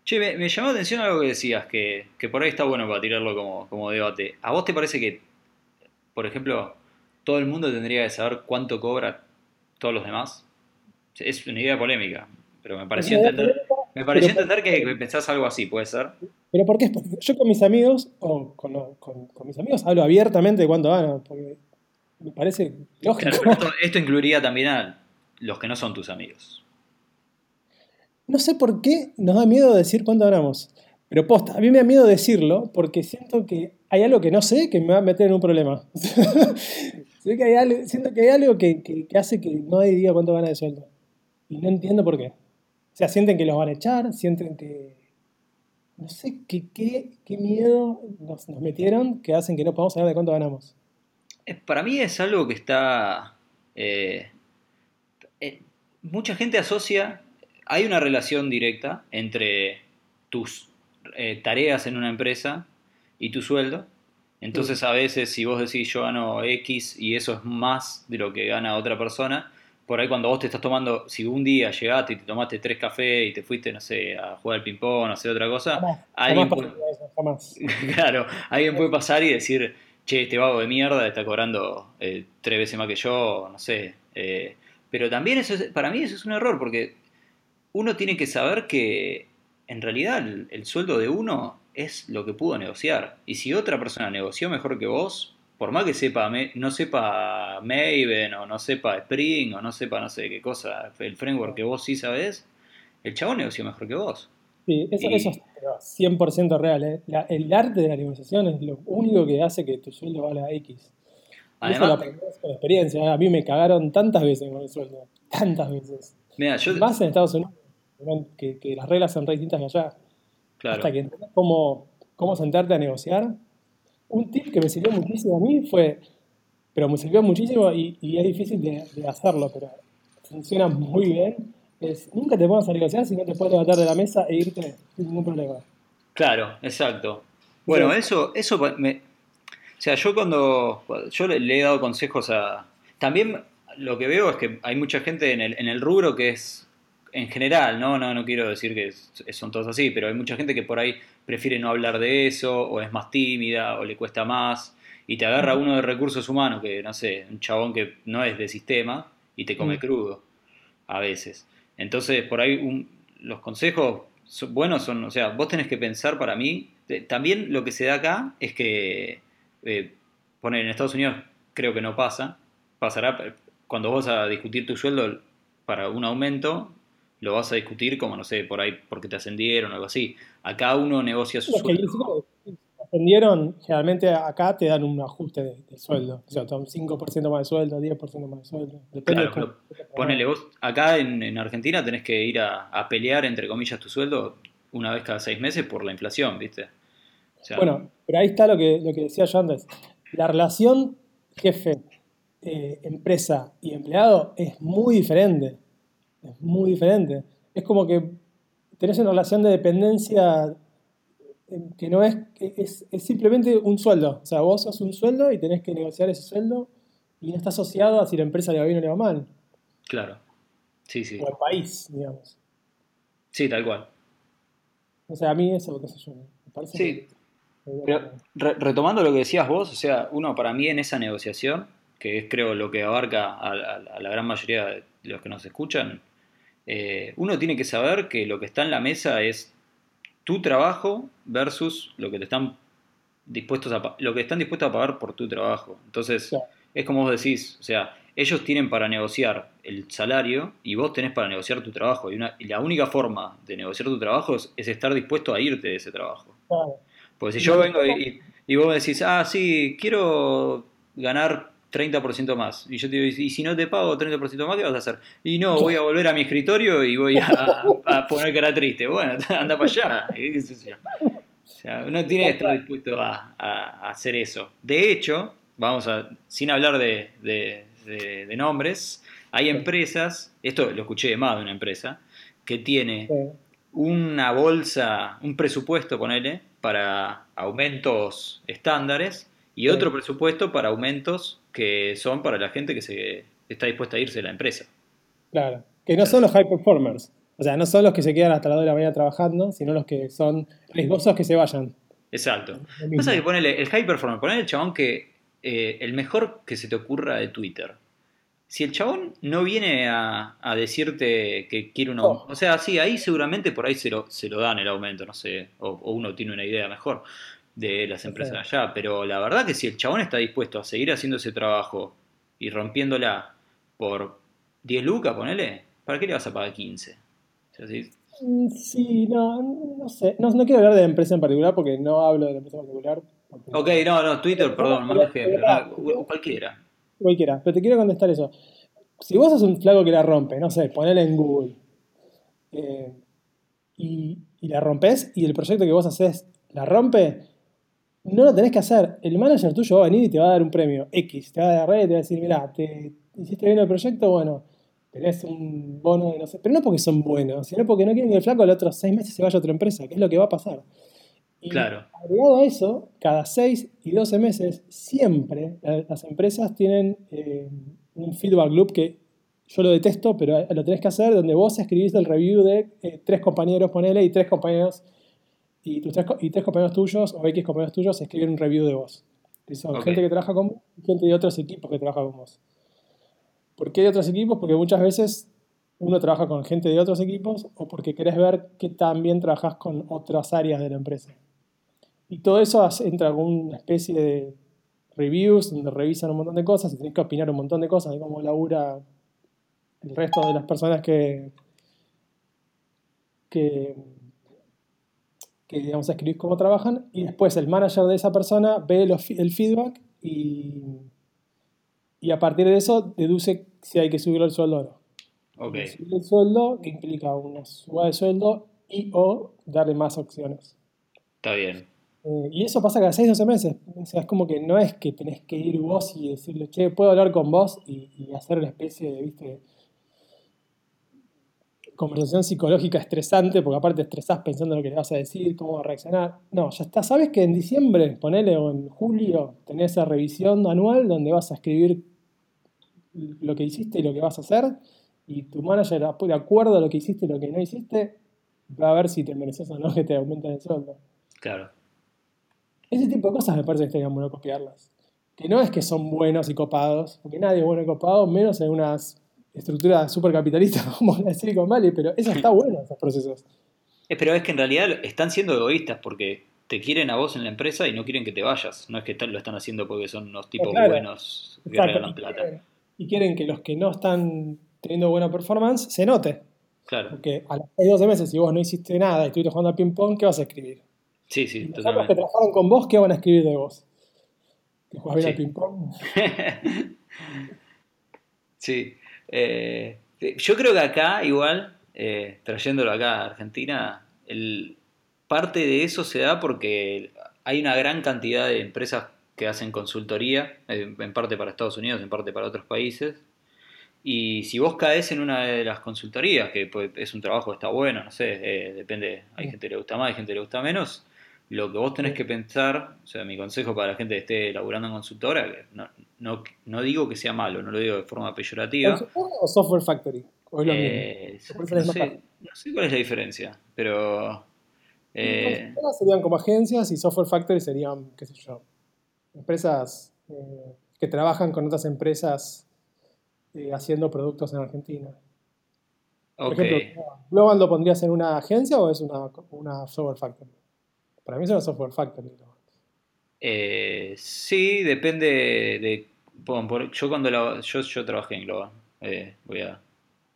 Che, me, llamó la atención algo que decías, que, por ahí está bueno para tirarlo como, como debate. ¿A vos te parece que, por ejemplo, todo el mundo tendría que saber cuánto cobra todos los demás? Es una idea polémica, pero me pareció entender, me pareció entender que, pensás algo así, ¿puede ser? ¿Pero por qué? Porque yo con mis amigos, o con, mis amigos, hablo abiertamente de cuánto gano, porque me parece lógico. esto incluiría también a los que no son tus amigos. No sé por qué nos da miedo decir cuánto ganamos. Pero posta, a mí me da miedo decirlo porque siento que hay algo que no sé que me va a meter en un problema. que hay algo, siento que hay algo que, hace que no diga cuánto gana de sueldo. Y no entiendo por qué. O sea, sienten que los van a echar, sienten que... No sé qué, miedo nos, metieron que hacen que no podamos saber de cuánto ganamos. Para mí es algo que está... Eh, eh, mucha gente asocia hay una relación directa entre tus eh, tareas en una empresa y tu sueldo. Entonces a veces si vos decís yo gano X y eso es más de lo que gana otra persona, por ahí cuando vos te estás tomando, si un día llegaste y te tomaste tres cafés y te fuiste, no sé, a jugar al ping-pong o hacer otra cosa, alguien, puede, claro, alguien puede pasar y decir, che, este vago de mierda está cobrando eh, tres veces más que yo, no sé. Eh, pero también eso para mí eso es un error, porque uno tiene que saber que en realidad el, sueldo de uno es lo que pudo negociar. Y si otra persona negoció mejor que vos, por más que sepa, no sepa Maven o no sepa Spring o no sepa no sé qué cosa, el framework que vos sí sabés, el chabón negoció mejor que vos. Sí, eso, es 100% real. ¿eh? el arte de la negociación es lo único que hace que tu sueldo valga X. Además, eso lo con experiencia. A mí me cagaron tantas veces con el sueldo. Tantas veces. Más en Estados Unidos que, las reglas son re distintas que allá. Hasta que entendés cómo, cómo sentarte a negociar. Un tip que me sirvió muchísimo a mí fue, pero me sirvió muchísimo y, es difícil de, hacerlo, pero funciona muy bien, es nunca te pongas a negociar si no te puedes levantar de la mesa e irte sin ningún problema. Claro, exacto. Bueno, eso, eso me, o sea, yo cuando, yo le, he dado consejos a... También lo que veo es que hay mucha gente en el, en el rubro que es en general, ¿no? ¿no? No quiero decir que son todos así, pero hay mucha gente que por ahí prefiere no hablar de eso, o es más tímida, o le cuesta más, y te agarra uno de recursos humanos, que no sé, un chabón que no es de sistema, y te come crudo, a veces. Entonces, por ahí los consejos buenos son, o sea, vos tenés que pensar para mí, también lo que se da acá es que, eh, poner en Estados Unidos creo que no pasa, pasará cuando vos vas a discutir tu sueldo para un aumento, lo vas a discutir como, no sé, por ahí porque te ascendieron o algo así. Acá uno negocia su sueldo. ascendieron, generalmente acá te dan un ajuste de, sueldo. O sea, un 5% más de sueldo, 10% más de sueldo. Depende claro, ponele vos, acá en, Argentina tenés que ir a, pelear, entre comillas, tu sueldo una vez cada seis meses por la inflación, ¿viste? bueno, pero ahí está lo que, lo que decía yo antes. La relación jefe, eh, empresa y empleado es muy diferente es muy diferente. Es como que tenés una relación de dependencia eh, que no es, es, simplemente un sueldo. O sea, vos sos un sueldo y tenés que negociar ese sueldo y no está asociado a si la empresa le va bien o le va mal. Claro. Sí, sí. O al país, digamos. Sí, tal cual. O sea, a mí eso, qué sé yo, me parece sí. Pero retomando lo que decías vos, o sea, uno para mí en esa negociación, que es creo lo que abarca a la gran mayoría de los que nos escuchan, eh, uno tiene que saber que lo que está en la mesa es tu trabajo versus lo que te están dispuestos a lo que están dispuestos a pagar por tu trabajo. Entonces, es como vos decís, o sea, ellos tienen para negociar el salario y vos tenés para negociar tu trabajo. Y, una, y la única forma de negociar tu trabajo es, es estar dispuesto a irte de ese trabajo. Claro. Porque si yo vengo y, y vos me decís, ah, sí, quiero ganar 30% más. Y yo te digo, y si no te pago 30% más, ¿qué vas a hacer? Y no, voy a volver a mi escritorio y voy a, a poner cara triste. Bueno, anda para allá. O sea, uno tiene que estar dispuesto a, hacer eso. De hecho, vamos a, sin hablar de, de- de- de nombres, hay empresas, esto lo escuché de más de una empresa, que tiene una bolsa, un presupuesto, ponele, para aumentos estándares y otro presupuesto para aumentos que son para la gente que se está dispuesta a irse de la empresa. Claro. Que no son los high performers. O sea, no son los que se quedan hasta las 2 de la mañana trabajando, sino los que son riesgosos que se vayan. Exacto. Pasa que ponele el high performer, ponele el chabón que eh, el mejor que se te ocurra de Twitter. Si el chabón no viene a, a decirte que quiere un aumento, Oh. o sea, sí, ahí seguramente por ahí se lo, se lo dan el aumento, no sé, o, o uno tiene una idea mejor de las empresas allá, pero la verdad que si el chabón está dispuesto a seguir haciendo ese trabajo y rompiéndola por 10 lucas, ponele, ¿para qué le vas a pagar 15? O sea, sí, Sí, no, no sé. No, no quiero hablar de la empresa en particular porque no hablo de la empresa en particular. porque- Ok, no, no, Twitter, perdón, mal ejemplo, no, cualquiera. Cualquiera, pero te quiero contestar eso. Si vos sos un flaco que la rompe, no sé, ponela en Google, eh, y, y la rompes y el proyecto que vos haces la rompe, no lo tenés que hacer. El manager tuyo va a venir y te va a dar un premio X, te va a dar red y te va a decir, mira, te hiciste bien el proyecto, bueno, tenés un bono de no sé, pero no porque son buenos, sino porque no quieren que el flaco los otros seis meses se vaya a otra empresa, que es lo que va a pasar. Y Claro. agregado a eso, cada 6 y 12 meses, siempre la- las empresas tienen eh, un feedback loop que yo lo detesto, pero lo tenés que hacer, donde vos escribís el review de eh, tres compañeros, ponele, y tres compañeros, y, tus tres, co- y tres compañeros tuyos, o X compañeros tuyos, escriben un review de vos. Que son gente que trabaja con vos y gente de otros equipos que trabaja con vos. ¿Por qué de otros equipos? Porque muchas veces uno trabaja con gente de otros equipos o porque querés ver qué tan bien trabajás con otras áreas de la empresa. Y todo eso entra con una especie de reviews donde revisan un montón de cosas y tenés que opinar un montón de cosas de cómo labura el resto de las personas que, que, que digamos, escribís cómo trabajan y después el manager de esa persona ve los el feedback y, y a partir de eso deduce si hay que subir el sueldo o no. Ok, Subir el sueldo que implica una suba de sueldo y o darle más opciones. está bien. Eh, y eso pasa cada 6 12 meses. O sea, es como que no es que tenés que ir vos y decirle, che, puedo hablar con vos y, y hacer una especie de, viste, conversación psicológica estresante, porque aparte estresás pensando en lo que le vas a decir, cómo va a reaccionar. No, ya está. Sabes que en diciembre, ponele, o en julio, tenés esa revisión anual donde vas a escribir lo que hiciste y lo que vas a hacer, y tu manager, de acuerdo a lo que hiciste y lo que no hiciste, va a ver si te mereces o no que te aumenten el sueldo. Claro. Ese tipo de cosas me parece que estarían bueno copiarlas. Que no es que son buenos y copados, porque nadie es bueno y copado, menos en unas estructuras súper capitalistas como la de Silicon Valley, pero eso está bueno, esos procesos. Eh, pero es que en realidad están siendo egoístas porque te quieren a vos en la empresa y no quieren que te vayas. No es que están- lo están haciendo porque son unos tipos claro. buenos que Exacto, regalan y, plata. quieren, y quieren que los que no están teniendo buena performance se note. Claro. Porque a los 6 12 meses, si vos no hiciste nada y estuviste jugando al ping-pong, ¿qué vas a escribir? Sí, Y sí, los otros que trabajaron con vos, ¿qué van a escribir de vos? ¿Que jugás bien Sí. al ping-pong? Sí. Eh, yo creo que acá, igual, eh, trayéndolo acá a Argentina, el, parte de eso se da porque hay una gran cantidad de empresas que hacen consultoría, en parte para Estados Unidos, en parte para otros países. Y si vos caes en una de las consultorías, que pues, es un trabajo que está bueno, no sé, eh, depende, hay gente que le gusta más, hay gente que le gusta menos, lo que vos tenés que pensar, o sea, mi consejo para la gente que esté laburando en consultora, que no, no, no digo que sea malo, no lo digo de forma peyorativa. ¿Consultora ¿O Software Factory? ¿O es lo? Eh, no, sé, fácil. no sé cuál es la diferencia, pero... eh, serían como agencias y Software Factory serían, qué sé yo, empresas eh, que trabajan con otras empresas haciendo productos en Argentina. Por ejemplo, ¿Global lo pondrías en una agencia o es una, una Software Factory? Para mí es una Software Factory. ¿no? Eh, sí, depende de... bueno, por- yo cuando la- yo, yo trabajé en Globan, eh, voy a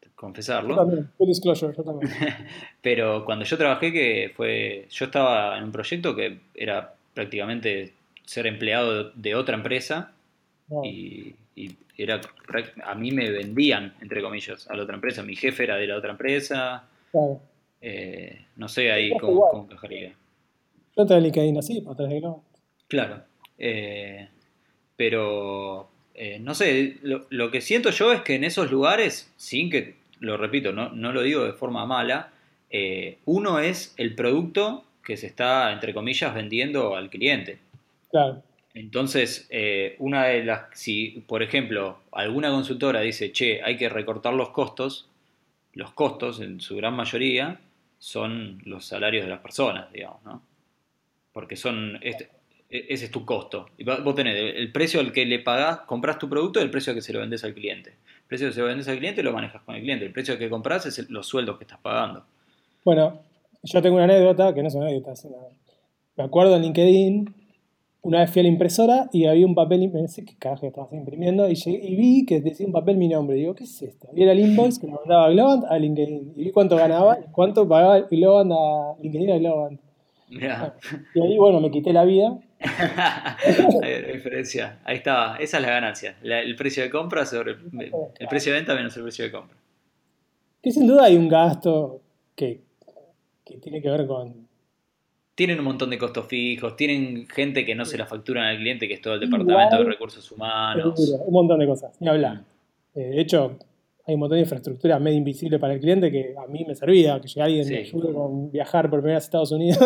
Yo confesarlo. también, full disclosure, yo también. Pero cuando yo trabajé, que fue, yo estaba en un proyecto que era prácticamente ser empleado de, otra empresa y, y era, a mí me vendían, entre comillas, a la otra empresa. Mi jefe era de la otra empresa. eh, no sé ahí cómo, cómo encajaría. Yo entré en LinkedIn así, atrás de Globo. Claro. eh, pero, eh, no sé, lo, lo que siento yo es que en esos lugares, sin que, lo repito, no, no lo digo de forma mala, eh, uno es el producto que se está, entre comillas, vendiendo al cliente. Claro, Entonces, eh, una de las, si por ejemplo alguna consultora dice, che, hay que recortar los costos, los costos en su gran mayoría son los salarios de las personas, digamos, ¿no? Porque son, este- ese es tu costo. Vos tenés el precio al que le pagás, compras tu producto y el precio al que se lo vendes al cliente. El precio que se lo vendes al cliente lo manejas con el cliente. El precio que compras es el- los sueldos que estás pagando. Bueno, yo tengo una anécdota, que no es una anécdota, es una... Me acuerdo en LinkedIn, una vez fui a la impresora y había un papel, no sé qué carajo estabas imprimiendo, y, llegué- y vi que decía un papel mi nombre. Y digo, ¿qué es esto? Y era el invoice que me mandaba Globant a LinkedIn. Y vi cuánto ganaba y cuánto pagaba Globant a LinkedIn a Globant. Y ahí, bueno, me quité la vida. Hay. Ahí está, esa es la ganancia. La- el precio de compra sobre el, el precio de venta menos el precio de compra. Que sin duda hay un gasto que, que tiene que ver con... Tienen un montón de costos fijos, tienen gente que no se la facturan al cliente, que es todo el departamento de recursos humanos. un montón de cosas, ni hablar. Mm. Eh, de hecho, hay un montón de infraestructura medio invisible para el cliente que a mí me servía, que llegue alguien me Sí, ayude con viajar por primera vez a Estados Unidos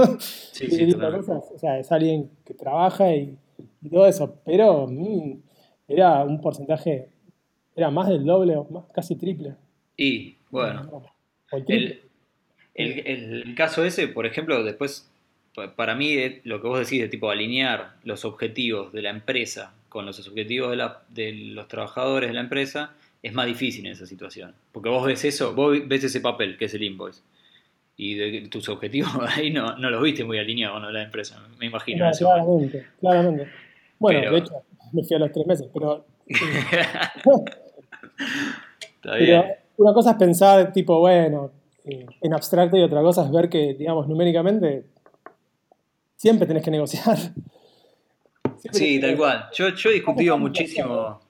sí, sí, cosas. O sea, es alguien que trabaja y, y todo eso, pero era un porcentaje, era más del doble o más, casi triple. Y bueno, el triple. el, el- el caso ese, por ejemplo, después, pa- para mí, eh, lo que vos decís de tipo alinear los objetivos de la empresa con los objetivos de, la- de los trabajadores de la empresa es más difícil en esa situación. Porque vos ves eso, vos ves ese papel que es el invoice. Y de tus objetivos ahí no, no los viste muy alineados, ¿no? La empresa, me imagino claramente, claramente. Bueno, Pero- de hecho, me fui a los tres meses, pero, Está pero una cosa es pensar, tipo, bueno, eh, en abstracto y otra cosa es ver que, digamos, numéricamente siempre tenés que negociar. Siempre Sí, tenés tal que- cual. Yo, yo he discutido muchísimo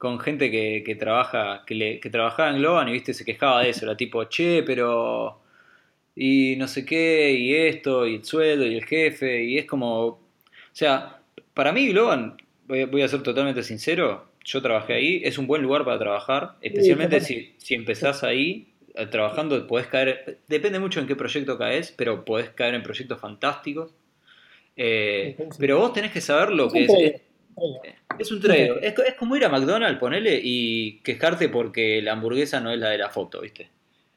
con gente que, que trabaja, que, le, que trabajaba en Globan y viste, se quejaba de eso, era tipo, che, pero y no sé qué, y esto, y el sueldo, y el jefe, y es como, o sea, para mí Globan, voy a, voy a ser totalmente sincero, yo trabajé ahí, es un buen lugar para trabajar, especialmente si, si empezás ahí, eh, trabajando, podés caer, depende mucho en qué proyecto caes, pero podés caer en proyectos fantásticos. Eh, pero vos tenés que saber lo que es. Es un trade. Es, es como ir a McDonald's, ponele, y quejarte porque la hamburguesa no es la de la foto, ¿viste?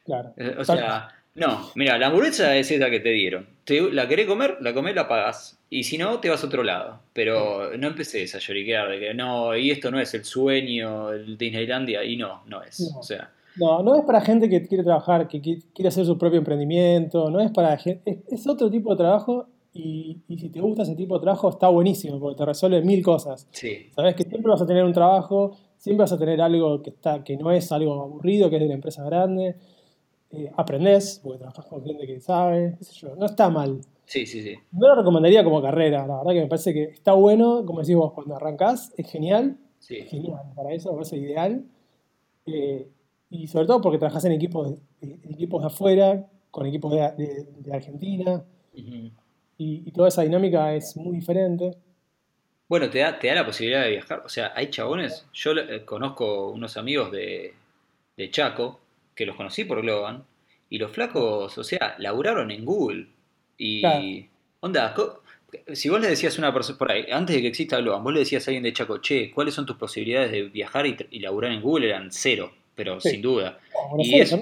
Claro. Eh, O sea, no, mira, la hamburguesa es esa que te dieron. Te- la querés comer, la comés, la pagás. Y si no, te vas a otro lado. Pero no empecés a lloriquear de que no, y esto no es el sueño, el Disneylandia, y no, no es. No. O sea, No, no es para gente que quiere trabajar, que qui- quiere hacer su propio emprendimiento, no es para gente, es, es otro tipo de trabajo y, y si te gusta ese tipo de trabajo está buenísimo porque te resuelve mil cosas. sí, Sabes que siempre vas a tener un trabajo, siempre vas a tener algo que, está, que no es algo aburrido, que es de una empresa grande, eh, aprendés porque trabajas con gente que sabe, qué sé yo, no está mal. sí, sí, sí. No lo recomendaría como carrera, la verdad que me parece que está bueno, como decís vos, cuando arrancás, es genial, sí. es genial, para eso me parece ideal. Eh, y sobre todo porque trabajás en equipos en equipos de afuera, con equipos de, de- de Argentina. Y, y toda esa dinámica es muy diferente. Bueno, te da, te da la posibilidad de viajar. O sea, hay chabones. Yo eh, conozco unos amigos de, de Chaco que los conocí por Globan. Y los flacos, o sea, laburaron en Google. Y. Claro. Onda, si vos le decías a una persona por ahí, antes de que exista Globan, vos le decías a alguien de Chaco, che, ¿cuáles son tus posibilidades de viajar y, y laburar en Google? Eran cero, pero Sí. sin duda. Es-.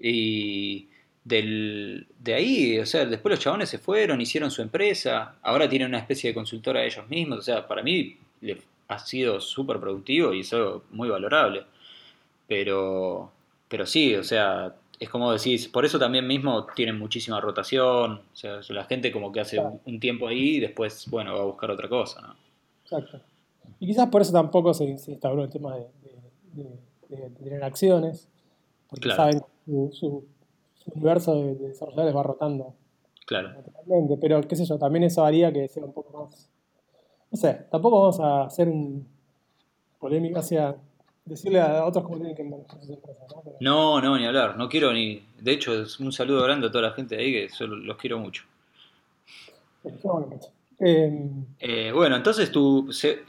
Y del, de ahí, o sea, después los chabones se fueron, hicieron su empresa, ahora tienen una especie de consultora ellos mismos, o sea, para mí le ha sido súper productivo y es algo muy valorable. Pero, pero sí, o sea, es como decís, por eso también mismo tienen muchísima rotación, o sea, la gente como que hace Claro. un tiempo ahí y después, bueno, va a buscar otra cosa, ¿no? Exacto. Y quizás por eso tampoco se, se instauró el tema de, de- de- de tener acciones, porque Claro. saben su- su universo de, de desarrolladores va rotando Claro. naturalmente, pero qué sé yo, también eso haría que sea un poco más, no sé, tampoco vamos a hacer un polémica hacia decirle a otros cómo tienen que manejar sus empresas, ¿no? Pero- No, no, ni hablar, no quiero ni... De hecho, es un saludo grande a toda la gente de ahí que solo los quiero mucho. Eh, Eh, bueno, entonces tú... se-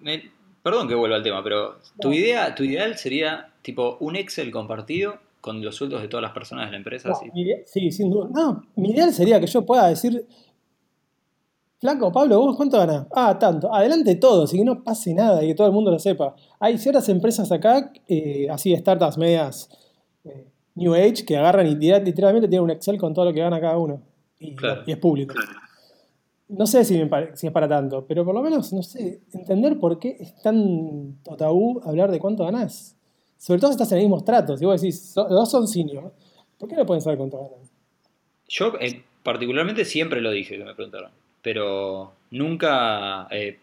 me- perdón que vuelva al tema, pero tu idea, tu ideal sería tipo un Excel compartido con los sueldos de todas las personas de la empresa. no, así. sí, sin duda. No, mi ideal sería que yo pueda decir, Flaco, Pablo, ¿vos cuánto ganás? Ah, tanto. Adelante todos y que no pase nada y que todo el mundo lo sepa. Hay ciertas empresas acá, eh, así startups medias eh, New Age, que agarran y literal- literalmente tienen un Excel con todo lo que gana cada uno. Y, Claro. y es público. No sé si, me pare- si es para tanto, pero por lo menos, no sé, entender por qué es tan tabú hablar de cuánto ganás. Sobre todo si estás en el mismo trato. Si vos decís, "So- los dos son senior, ¿por qué no pueden saber cuánto ganan? Yo eh, particularmente siempre lo dije que me preguntaron, pero nunca eh,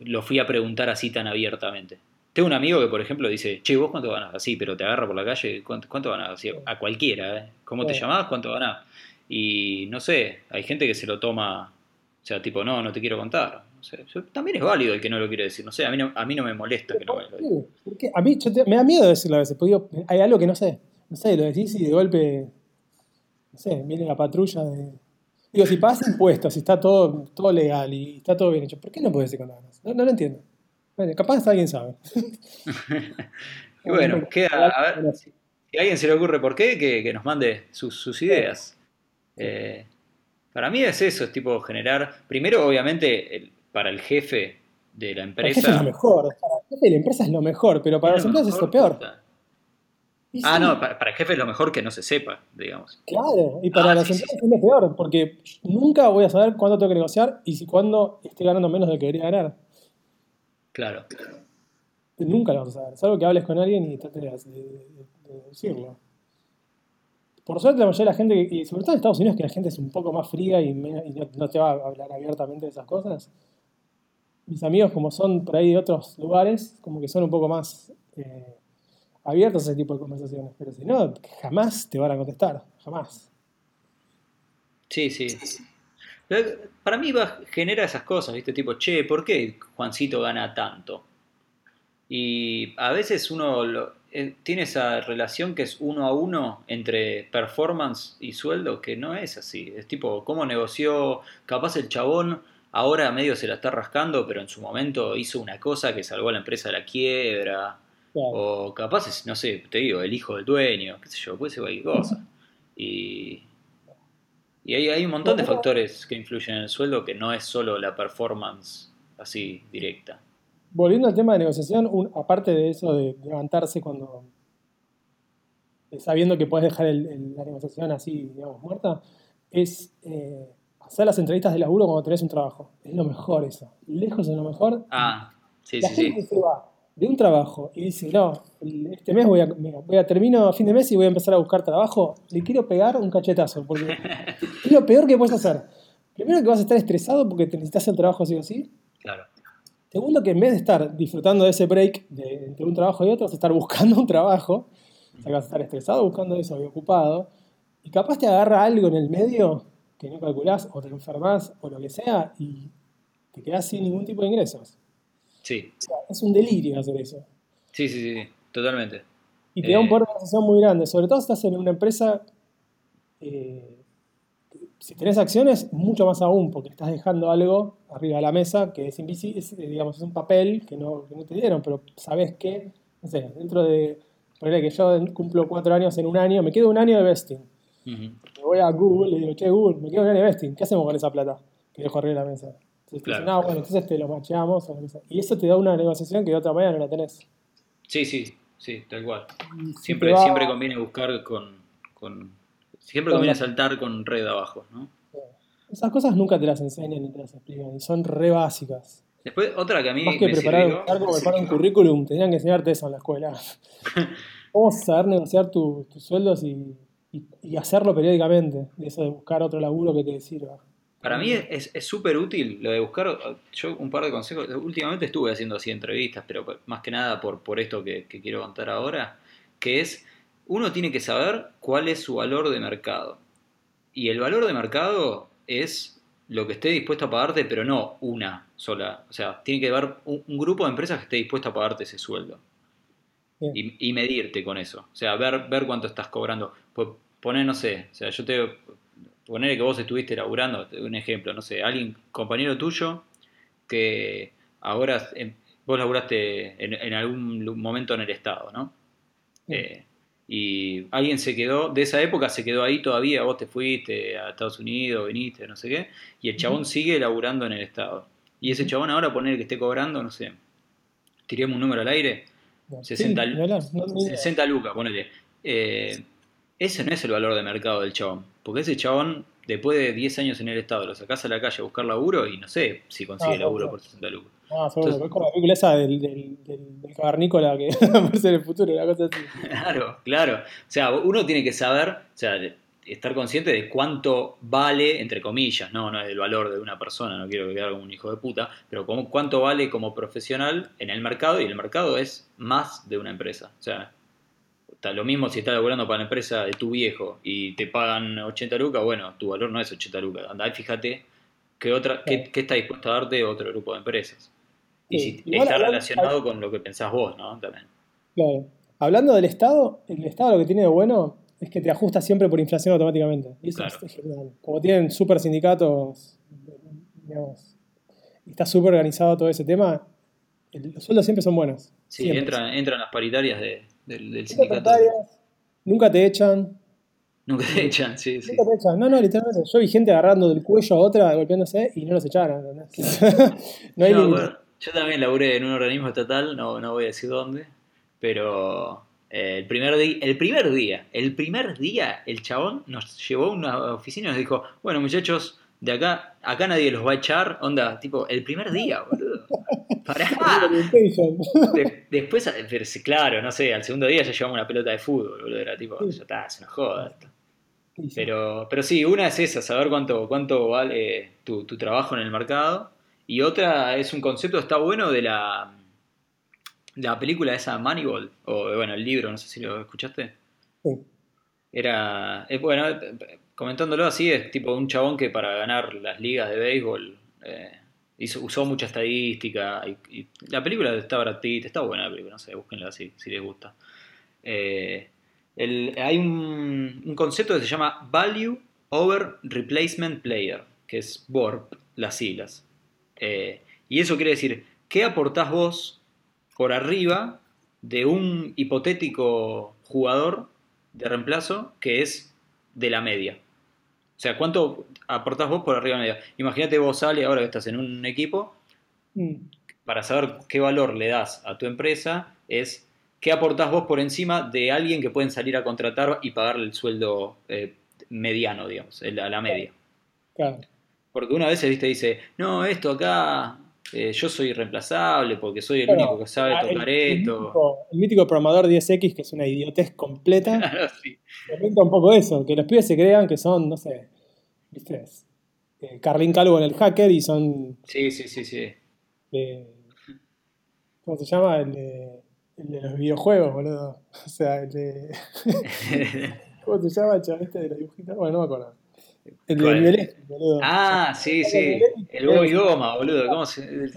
lo fui a preguntar así tan abiertamente. Tengo un amigo que, por ejemplo, dice, che, ¿vos cuánto ganás? Así, pero te agarra por la calle, ¿cuánto, cuánto ganás? Así, a cualquiera, ¿eh? ¿Cómo te llamás? ¿Cuánto ganás? Y no sé, hay gente que se lo toma, o sea, tipo, no, no te quiero contar. Yo- también es válido el que no lo quiere decir, no sé, a mí no, a mí no me molesta que no me lo diga. Porque a mí yo te- me da miedo decirlo a veces, porque hay algo que no sé. No sé, lo decís y de golpe, no sé, viene la patrulla de... Digo, si pagas impuestos, si está todo, todo legal y está todo bien hecho, ¿por qué no puedes decir cuánto ganas? No, no lo entiendo. Bueno, capaz alguien sabe. Y bueno, queda, a ver, si a alguien se le ocurre por qué, que, que nos mande sus, sus ideas. Eh, para mí es eso, es tipo generar, primero obviamente el- para el jefe de la jefe es lo empresa. mejor. Para el jefe de la empresa es lo mejor, pero para los lo empleados es lo peor. Ah, sí, no, para, para el jefe es lo mejor que no se sepa, digamos. Claro, y para Ah, sí, sí, empleados es lo peor, porque nunca voy a saber cuándo tengo que negociar y si cuándo estoy ganando menos de lo que debería ganar. Claro. Nunca lo vas a saber, salvo que hables con alguien y trates de, de- de decirlo. Por suerte, la mayoría de la gente, y sobre todo en Estados Unidos, que la gente es un poco más fría y, me- y no, no te va a hablar abiertamente de esas cosas. Mis amigos, como son por ahí de otros lugares, como que son un poco más eh, abiertos a ese tipo de conversaciones. Pero si no, jamás te van a contestar, jamás. Sí, sí. Para mí va, genera esas cosas, ¿viste? Tipo, che, ¿por qué Juancito gana tanto? Y a veces uno eh, tiene esa relación que es uno a uno entre performance y sueldo, que no es así. Es tipo, ¿cómo negoció? Capaz el chabón ahora medio se la está rascando, pero en su momento hizo una cosa que salvó a la empresa de la quiebra. Claro. O capaz no sé, te digo, el hijo del dueño, qué sé yo, puede ser cualquier cosa. Y, y hay, hay un montón de factores que influyen en el sueldo que no es solo la performance así directa. Volviendo al tema de negociación, un- aparte de eso de levantarse cuando sabiendo que puedes dejar el- el- la negociación así, digamos, muerta, es eh, hacer las entrevistas de laburo cuando tenés un trabajo. Es lo mejor eso. Lejos es lo mejor. Ah, sí, la sí, gente sí. se va de un trabajo y dice, no, este mes voy a, voy a termino a fin de mes y voy a empezar a buscar trabajo, le quiero pegar un cachetazo, porque es lo peor que puedes hacer. Primero que vas a estar estresado porque te necesitas el trabajo sí o sí. Claro. Segundo, que en vez de estar disfrutando de ese break de, entre un trabajo y otro, vas a estar buscando un trabajo. O sea, que vas a estar estresado buscando eso y ocupado. Y capaz te agarra algo en el medio que no calculás, o te enfermas, o lo que sea, y te quedás sin ningún tipo de ingresos. Sí, O sea, es un delirio hacer eso. sí, sí, sí, totalmente. Y te da un Eh. poder de negociación muy grande. Sobre todo si estás en una empresa. eh, si tenés acciones, mucho más aún, porque estás dejando algo arriba de la mesa que es invisible, eh, digamos, es un papel que no, que no te dieron, pero sabes que, no sé, dentro de. Ponele que yo cumplo cuatro años en un año, me quedo un año de vesting. Me voy a Google y le digo, che, Google, me quedo un año de vesting. ¿Qué hacemos con esa plata que dejo arriba de la mesa? Entonces Claro. bueno, entonces te lo macheamos. Y eso te da una negociación que de otra manera no la tenés. Sí, sí, sí, tal cual. Y Siempre, va- siempre conviene buscar con, con- Siempre Con conviene la- saltar con red abajo, ¿no? Esas cosas nunca te las enseñan ni te las explican, y son re básicas. Después, otra que a mí Más que me preparar, sirvió... algo preparar un currículum, tenían que enseñarte eso en la escuela. cómo saber negociar tus sueldos y, y, hacerlo periódicamente. Eso de buscar otro laburo que te sirva. Para mí es súper útil lo de buscar, yo un par de consejos, últimamente estuve haciendo así entrevistas, pero más que nada por, por esto que, que quiero contar ahora, que es, uno tiene que saber cuál es su valor de mercado. Y el valor de mercado es lo que esté dispuesto a pagarte, pero no una sola. O sea, tiene que haber un, grupo de empresas que esté dispuesto a pagarte ese sueldo. Y, medirte con eso. O sea, ver, ver cuánto estás cobrando. Pues poner, no sé, o sea, yo te poner que vos estuviste laburando, un ejemplo, no sé, alguien, compañero tuyo, que ahora vos laburaste en, algún momento en el Estado, ¿no? Eh, y alguien se quedó, de esa época se quedó ahí todavía, vos te fuiste a Estados Unidos, viniste, no sé qué, y el chabón sigue laburando en el Estado. Y ese chabón ahora poner que esté cobrando, no sé, tiremos un número al aire, 60, lucas, ponele. Eh, ese no es el valor de mercado del chabón. Porque ese chabón, después de 10 años en el estado, lo sacás a la calle a buscar laburo y no sé si consigue ah, laburo por 60 lucas. Ah, seguro. es como la película esa del, del, del, cavernícola que aparece en el futuro, una cosa así. Claro, claro. O sea, uno tiene que saber, o sea, estar consciente de cuánto vale, entre comillas, no, no es el valor de una persona, no quiero quedar como un hijo de puta, pero cuánto vale como profesional en el mercado y el mercado es más de una empresa. O sea, lo mismo si estás laburando para la empresa de tu viejo y te pagan 80 lucas, bueno, tu valor no es 80 lucas. Andá y fíjate qué, otra, qué, está dispuesto a darte otro grupo de empresas. Y si está relacionado con lo que pensás vos, ¿no? También. Claro. Hablando del Estado, el Estado lo que tiene de bueno es que te ajusta siempre por inflación automáticamente. Y eso es genial. Como tienen super sindicatos, digamos, y está súper organizado todo ese tema, los sueldos siempre son buenos. Sí, entran, entran las paritarias de, del, sindicato. Nunca te echan. Nunca te echan, sí, sí. Nunca te echan. No, no, literalmente. Yo vi gente agarrando del cuello a otra, golpeándose y no los echaron. no hay yo también laburé en un organismo estatal, no, no voy a decir dónde, pero eh, el, primer día, el primer día, el primer día, el chabón nos llevó a una oficina y nos dijo, bueno muchachos, de acá, acá nadie los va a echar, onda, tipo, el primer día, boludo. Pará. después, claro, no sé, al segundo día ya llevamos una pelota de fútbol, boludo. Era tipo, ya está, se nos joda esto. Pero, pero sí, una es esa, saber cuánto, cuánto vale tu, trabajo en el mercado. Y otra es un concepto, está bueno, de la, la película esa Moneyball, o bueno, el libro, no sé si lo escuchaste. Era, es bueno, comentándolo así, es tipo un chabón que para ganar las ligas de béisbol eh, usó mucha estadística. Y, la película está baratita, está buena la película, no sé, búsquenla si, les gusta. Eh, hay un, concepto que se llama Value Over Replacement Player, que es VORP, las siglas. Eh, y eso quiere decir, ¿qué aportás vos por arriba de un hipotético jugador de reemplazo que es de la media? O sea, ¿cuánto aportás vos por arriba de media? Imagínate vos, sale ahora que estás en un equipo, mm. para saber qué valor le das a tu empresa, es qué aportás vos por encima de alguien que pueden salir a contratar y pagarle el sueldo eh, mediano, digamos, a la media. Claro. Porque una vez viste dice, no, esto acá eh, yo soy reemplazable porque soy el único que sabe ah, tocar esto. el mítico programador 10X, que es una idiotez completa, claro, sí. un poco eso, que los pibes se crean que son, no sé, ¿viste? Eh, Carlin Calvo en el hacker y son... Sí, sí, sí, sí. ¿Cómo se llama? El de, el de los videojuegos, boludo. O sea, el de... ¿Cómo se llama el este de los dibujitos? Bueno, no me acuerdo. El de boludo. Ah, sí, sí. El Bobby Goma, boludo. ¿Cómo se.?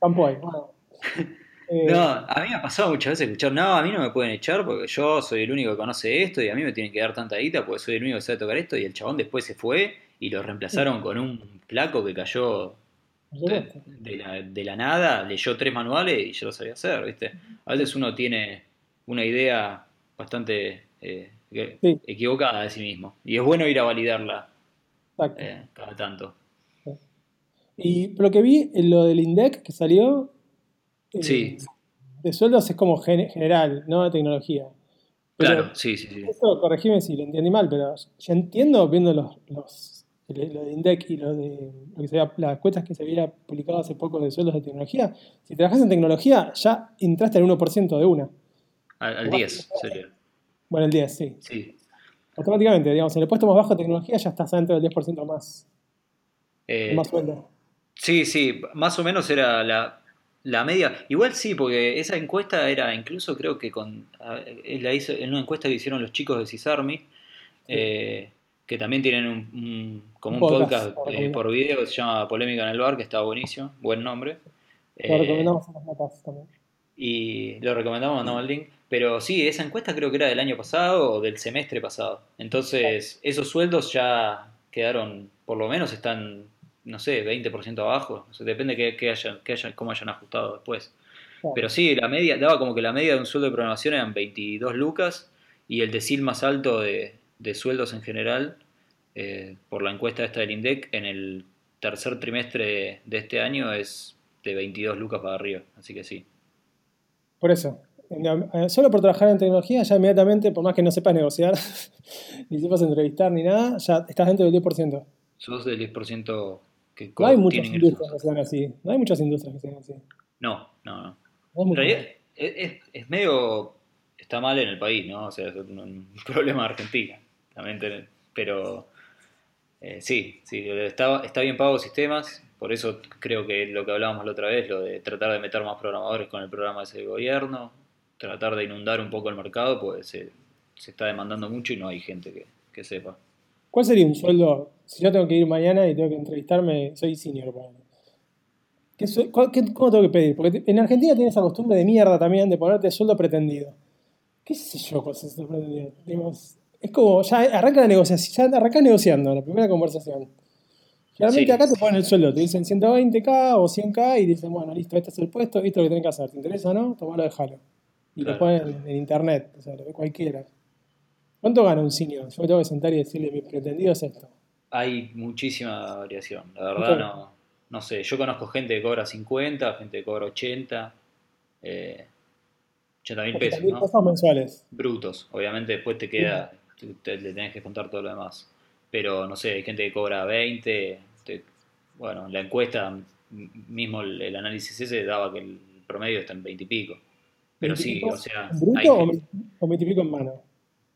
Campoy, bueno. Eh, no, a mí me ha pasado muchas veces escuchar, no, a mí no me pueden echar porque yo soy el único que conoce esto y a mí me tienen que dar tanta guita porque soy el único que sabe tocar esto y el chabón después se fue y lo reemplazaron con un placo que cayó de, la, de, la, nada, leyó tres manuales y yo lo sabía hacer, ¿viste? A veces uno tiene una idea bastante eh, equivocada de sí mismo. Y es bueno ir a validarla eh, cada tanto. Y lo que vi, lo del INDEC que salió, eh, de sueldos es como general, no de tecnología. claro, sí, sí, sí. Esto, corregime si lo entendí mal, pero ya entiendo viendo los, los lo de INDEC y lo de las cuentas que se había publicado hace poco de sueldos de tecnología. Si trabajas en tecnología, ya entraste al 1% de una. Al, 10 sería. Bueno, el 10, sí. Sí. Automáticamente, digamos, en el puesto más bajo de tecnología ya estás dentro del 10% más, Eh, más sueldo. Sí, sí, más o menos era la, la media. Igual sí, porque esa encuesta era incluso creo que con la hizo en una encuesta que hicieron los chicos de CISARMI, eh, que también tienen un, un- como un Un podcast, podcast, eh, por video que se llama Polémica en el Bar, que está buenísimo, buen nombre. Lo Eh, recomendamos en las notas también. y lo recomendamos, mandamos el link. Pero sí, esa encuesta creo que era del año pasado o del semestre pasado. Entonces, esos sueldos ya quedaron, por lo menos están, no sé, 20% abajo. O sea, depende que, que hayan, que hayan, cómo hayan ajustado después. Claro. Pero sí, la media, daba como que la media de un sueldo de programación eran 22 lucas y el decil más alto de, de sueldos en general, eh, por la encuesta esta del INDEC, en el tercer trimestre de, este año es de 22 lucas para arriba. Así que sí. Por eso, eh, solo por trabajar en tecnología, ya inmediatamente, por más que no sepas negociar, ni sepas entrevistar ni nada, ya estás dentro del 10%. Sos del 10% que No hay muchas industrias que sean así. No hay muchas industrias que sean así. No, no, no. No es realidad es, es- medio. Está mal en el país, ¿no? O sea, es un, un problema de Argentina. También tener- pero eh, sí, sí, está, está bien pago sistemas. Por eso creo que lo que hablábamos la otra vez, lo de tratar de meter más programadores con el programa ese gobierno, tratar de inundar un poco el mercado, pues se, se está demandando mucho y no hay gente que, que sepa. ¿Cuál sería un sueldo? Si yo tengo que ir mañana y tengo que entrevistarme, soy senior. ¿Qué qué- ¿Cómo tengo que pedir? Porque en Argentina tienes esa costumbre de mierda también de ponerte sueldo pretendido. ¿Qué sé yo con sueldo pretendido? Digamos, es como, ya arranca la negociación, ya arrancás negociando la primera conversación. Generalmente Sí. acá te ponen el sueldo, te dicen 120k o 100k y dicen, bueno, listo, este es el puesto, esto es lo que tenés que hacer. ¿Te interesa o no? Tomalo, déjalo. Y Claro. lo ponen en internet, o sea, lo ve cualquiera. ¿Cuánto gana un senior? Yo me tengo que sentar y decirle, mi pretendido es esto. Hay muchísima variación, la verdad Ok. no, no sé, yo conozco gente que cobra 50, gente que cobra 80, eh, 80 mil pesos, 80.000 ¿no? pesos mensuales. Brutos, obviamente después te queda, te, te- le tenés que contar todo lo demás, pero no sé, hay gente que cobra 20, te- bueno, la encuesta, mismo el, el análisis ese daba que el promedio está en 20 y pico, pero 20 y sí, pico o sea, ¿En bruto hay o 20 y pico en mano?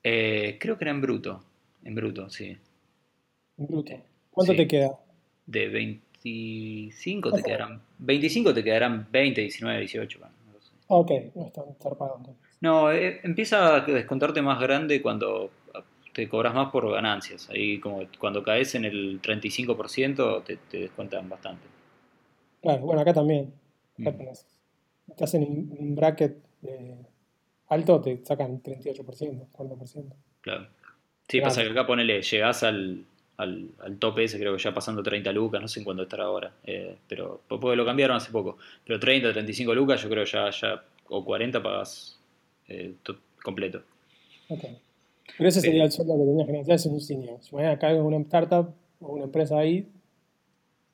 Eh, creo que era en bruto, en bruto, sí, En bruto. ¿Cuánto Sí. te queda? de 25 te quedarán 25 te quedarán 20, 19, 18. bueno, no sé. Ah, ok, no es tan zarpado entonces. No, eh, empieza a descontarte más grande cuando te cobras más por ganancias. Ahí como cuando caes en el 35% te, te descuentan bastante. Claro, bueno, acá también. Acá Mm. tenés. Estás en un bracket eh, alto, te sacan 38%, 40%. Claro. Sí, pasa que acá ponele, llegás al, al, al tope ese, creo que ya pasando 30 lucas, no sé en cuánto estará ahora, eh, pero porque lo cambiaron hace poco. Pero 30, 35 lucas, yo creo ya, ya o 40 pagas eh, to- completo. Ok. Pero ese sería Eh. el sueldo que tenías que negociar, es un senior. Si mañana cae en una startup o una empresa ahí,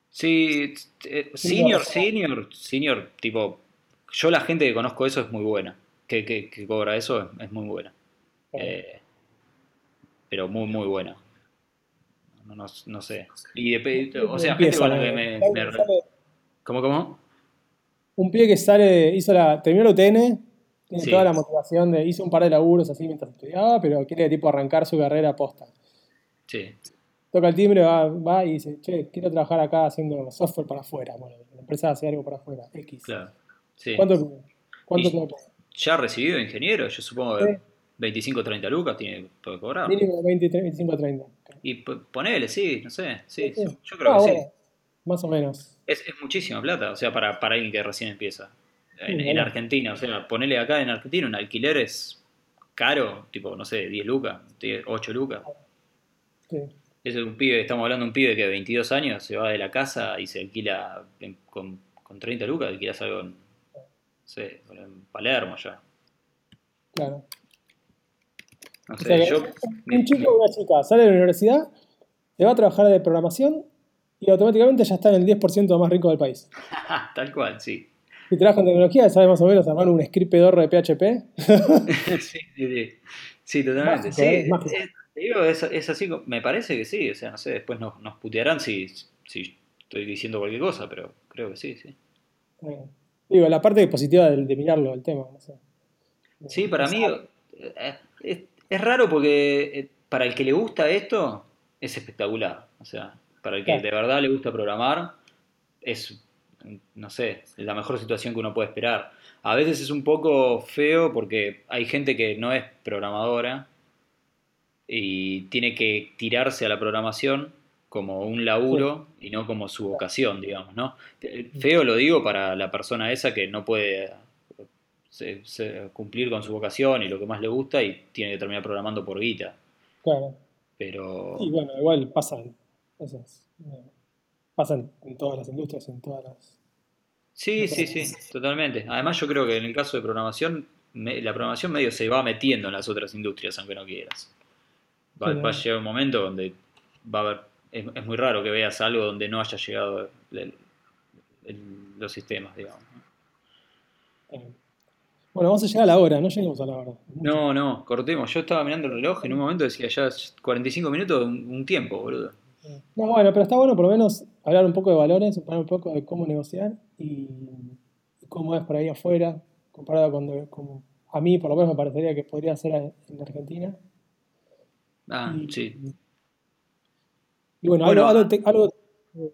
Sí, senior, senior, senior, tipo, yo la gente que conozco eso es muy buena, que, que, que cobra eso es, muy buena, Eh, pero muy, muy buena. No, no, no sé. Y de- o sea, gente que me... Me- sale- ¿Cómo, cómo? un pibe que sale, hizo la, terminó la UTN, tiene Sí. toda la motivación de, hizo un par de laburos así mientras estudiaba, pero quiere tipo arrancar su carrera posta. Sí, Toca el timbre, va, va y dice, che, quiero trabajar acá haciendo software para afuera. Bueno, la empresa hace algo para afuera, X. claro. Sí. ¿Cuánto, cuánto Y- Ya recibido ingeniero, yo supongo Sí. que 25 30 lucas tiene que cobrar. Mínimo 20, 25, 30. Y ponele, sí, no sé, sí, Sí. yo creo Ah, que sí. bueno, Más o menos. Es, es muchísima plata, o sea, para, para alguien que recién empieza. En, Sí, en. Argentina, o sea, ponele acá en Argentina un alquiler es caro, tipo, no sé, 10 lucas, 10, 8 lucas. Sí. Ese es un pibe, estamos hablando de un pibe que de 22 años se va de la casa y se alquila en- con, con 30 lucas, alquilas algo en, sé, en Palermo ya. Claro. No O sea, yo... un chico o una chica sale de la universidad, le va a trabajar de programación y automáticamente ya está en el 10% más rico del país. Tal cual, sí. Si trabaja en tecnología, sabe más o menos armar un script pedorro de PHP. sí, sí, sí. Sí, totalmente. Mágico, sí, ¿eh? Mágico. es- te digo, es, es así, me parece que sí, o sea, no sé, después nos, nos putearán si, si estoy diciendo cualquier cosa, pero creo que sí, sí. Eh, Digo, la parte positiva de, de mirarlo, el tema, no sé. Sí, para mí eh, es, es raro porque eh, para el que le gusta esto es espectacular. O sea, para el que Claro. de verdad le gusta programar es, no sé, la mejor situación que uno puede esperar. A veces es un poco feo porque hay gente que no es programadora y tiene que tirarse a la programación como un laburo y no como su vocación, digamos, ¿no? Feo lo digo para la persona esa que no puede se- se- cumplir con su vocación y lo que más le gusta y tiene que terminar programando por guita. Claro. Pero Y bueno, igual pasan. Esas, eh, pasan en todas las industrias, en todas las. sí, sí, sí, totalmente. Además yo creo que en el caso de programación, me- la programación medio se va metiendo en las otras industrias, aunque no quieras. Va, Sí, va a llegar un momento donde va a haber, es, es muy raro que veas algo donde no haya llegado el- el- los sistemas, digamos. ¿no? Bueno, vamos a llegar a la hora, no lleguemos a la hora. No, no, cortemos. Yo estaba mirando el reloj y en un momento decía ya 45 minutos, un, un tiempo, boludo. No, bueno, pero está bueno por lo menos hablar un poco de valores, hablar un poco de cómo negociar y, y cómo es por ahí afuera, comparado con, con- a mí por lo menos me parecería que podría ser en Argentina. Ah, Y, sí. Y bueno, Bueno, algo, algo, te- algo, eh,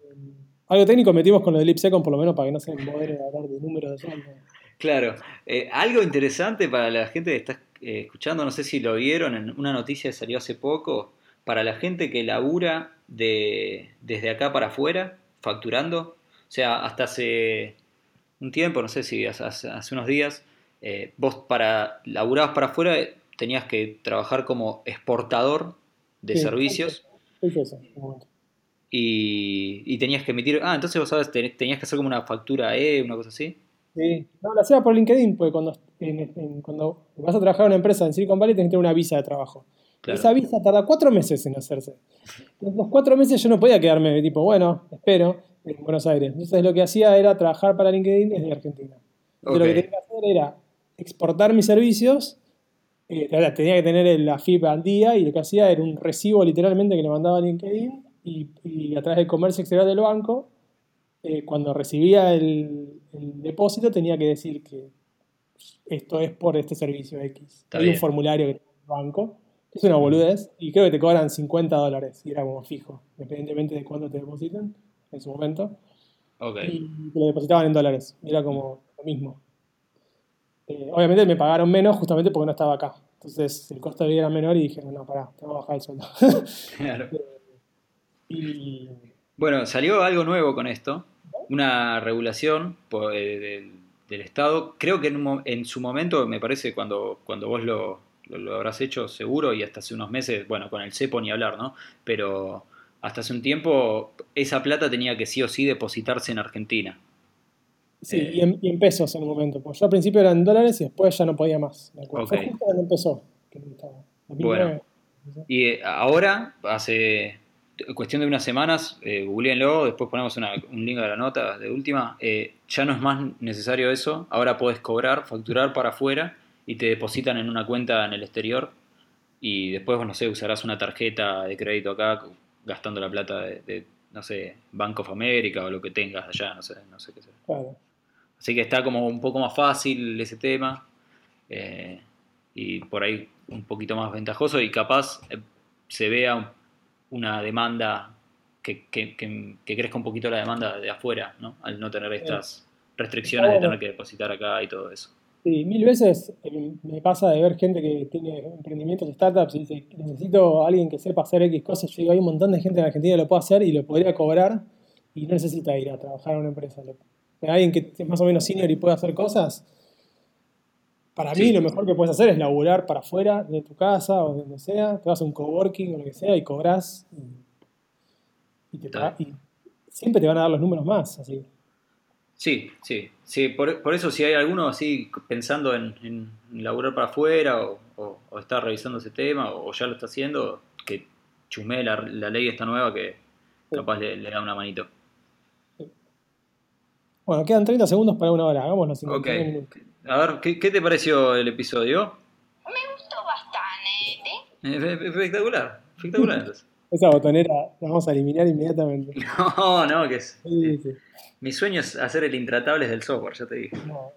algo técnico metimos con lo del Lipsecon por lo menos para que no se modere a hablar de números de sueldo. Claro. Eh, algo interesante para la gente que está eh, escuchando, no sé si lo vieron, en una noticia que salió hace poco, para la gente que labura de, desde acá para afuera, facturando, o sea, hasta hace un tiempo, no sé si hace, unos días, eh, vos para laburabas para afuera tenías que trabajar como exportador de Sí, servicios. Hice eso, en un momento. Y, y tenías que emitir. Ah, entonces vos sabes, ten- tenías que hacer como una factura E, una cosa así. Sí, no, lo hacía por LinkedIn, porque cuando, en- en- cuando vas a trabajar en una empresa en Silicon Valley tenés que tener una visa de trabajo. Claro. Esa visa tarda cuatro meses en hacerse. En los cuatro meses yo no podía quedarme tipo, bueno, espero, en Buenos Aires. Entonces lo que hacía era trabajar para LinkedIn desde Argentina. Entonces lo que tenía que hacer era exportar mis servicios, eh, tenía que tener la FIP al día y lo que hacía era un recibo literalmente que le mandaba a LinkedIn y, y a través del comercio exterior del banco, eh, cuando recibía el, el depósito tenía que decir que esto es por este servicio X. Está Hay un formulario que tiene el banco, es una boludez, y creo que te cobran 50 dólares, y era como fijo, independientemente de cuándo te depositan en su momento, y te lo depositaban en dólares, era como lo mismo. Eh, obviamente me pagaron menos justamente porque no estaba acá. Entonces el costo de vida era menor y dije, no, no, pará, te voy a bajar el sueldo. Claro. y Bueno, salió algo nuevo con esto, una regulación por, eh, del, del Estado. Creo que en, un en su momento, me parece, cuando, cuando vos lo, lo- lo habrás hecho seguro y hasta hace unos meses, bueno, con el cepo ni hablar, ¿no? Pero hasta hace un tiempo esa plata tenía que sí o sí depositarse en Argentina. Sí, Eh. y, en, y en pesos en un momento. Porque yo al principio era en dólares y después ya no podía más. me acuerdo. Fue justo cuando empezó. Que no estaba. 2009. Y eh, ahora, hace cuestión de unas semanas, eh, googleenlo, después ponemos una- un link a la nota de última, eh, ya no es más necesario eso, ahora podés cobrar, facturar para afuera y te depositan en una cuenta en el exterior y después, no sé, usarás una tarjeta de crédito acá gastando la plata de, de, no sé, Bank of America o lo que tengas allá, no sé, no sé qué sea. Claro. Así que está como un poco más fácil ese tema eh, y por ahí un poquito más ventajoso y capaz eh, se vea un- una demanda que, que- que- que crezca un poquito la demanda de afuera, ¿no? Al no tener estas restricciones de tener que depositar acá y todo eso. Sí, mil veces eh, me pasa de ver gente que tiene emprendimientos, startups y dice, necesito a alguien que sepa hacer X cosas. Yo digo, hay un montón de gente en Argentina que lo puede hacer y lo podría cobrar y no necesita ir a trabajar a una empresa. Lo- Alguien que es más o menos senior y puede hacer cosas, para mí lo mejor que puedes hacer es laburar para afuera de tu casa o de donde sea, te vas a un coworking o lo que sea y cobras y, y te y siempre te van a dar los números más, así. Sí, sí, sí. Por, por eso si hay alguno así pensando en, en laburar para afuera o, o- o está revisando ese tema o, ya lo está haciendo, que chumee la, la ley esta nueva que capaz le, le da una manito. Bueno, quedan 30 segundos para una hora, hagamos los Ok. 59 minutos. A ver, ¿qué, qué te pareció el episodio? Me gustó bastante. Eh, Espectacular, espectacular. entonces. Esa botonera la vamos a eliminar inmediatamente. No, no, que es. Sí, sí. Mi sueño es hacer el intratables del software, ya te dije. No,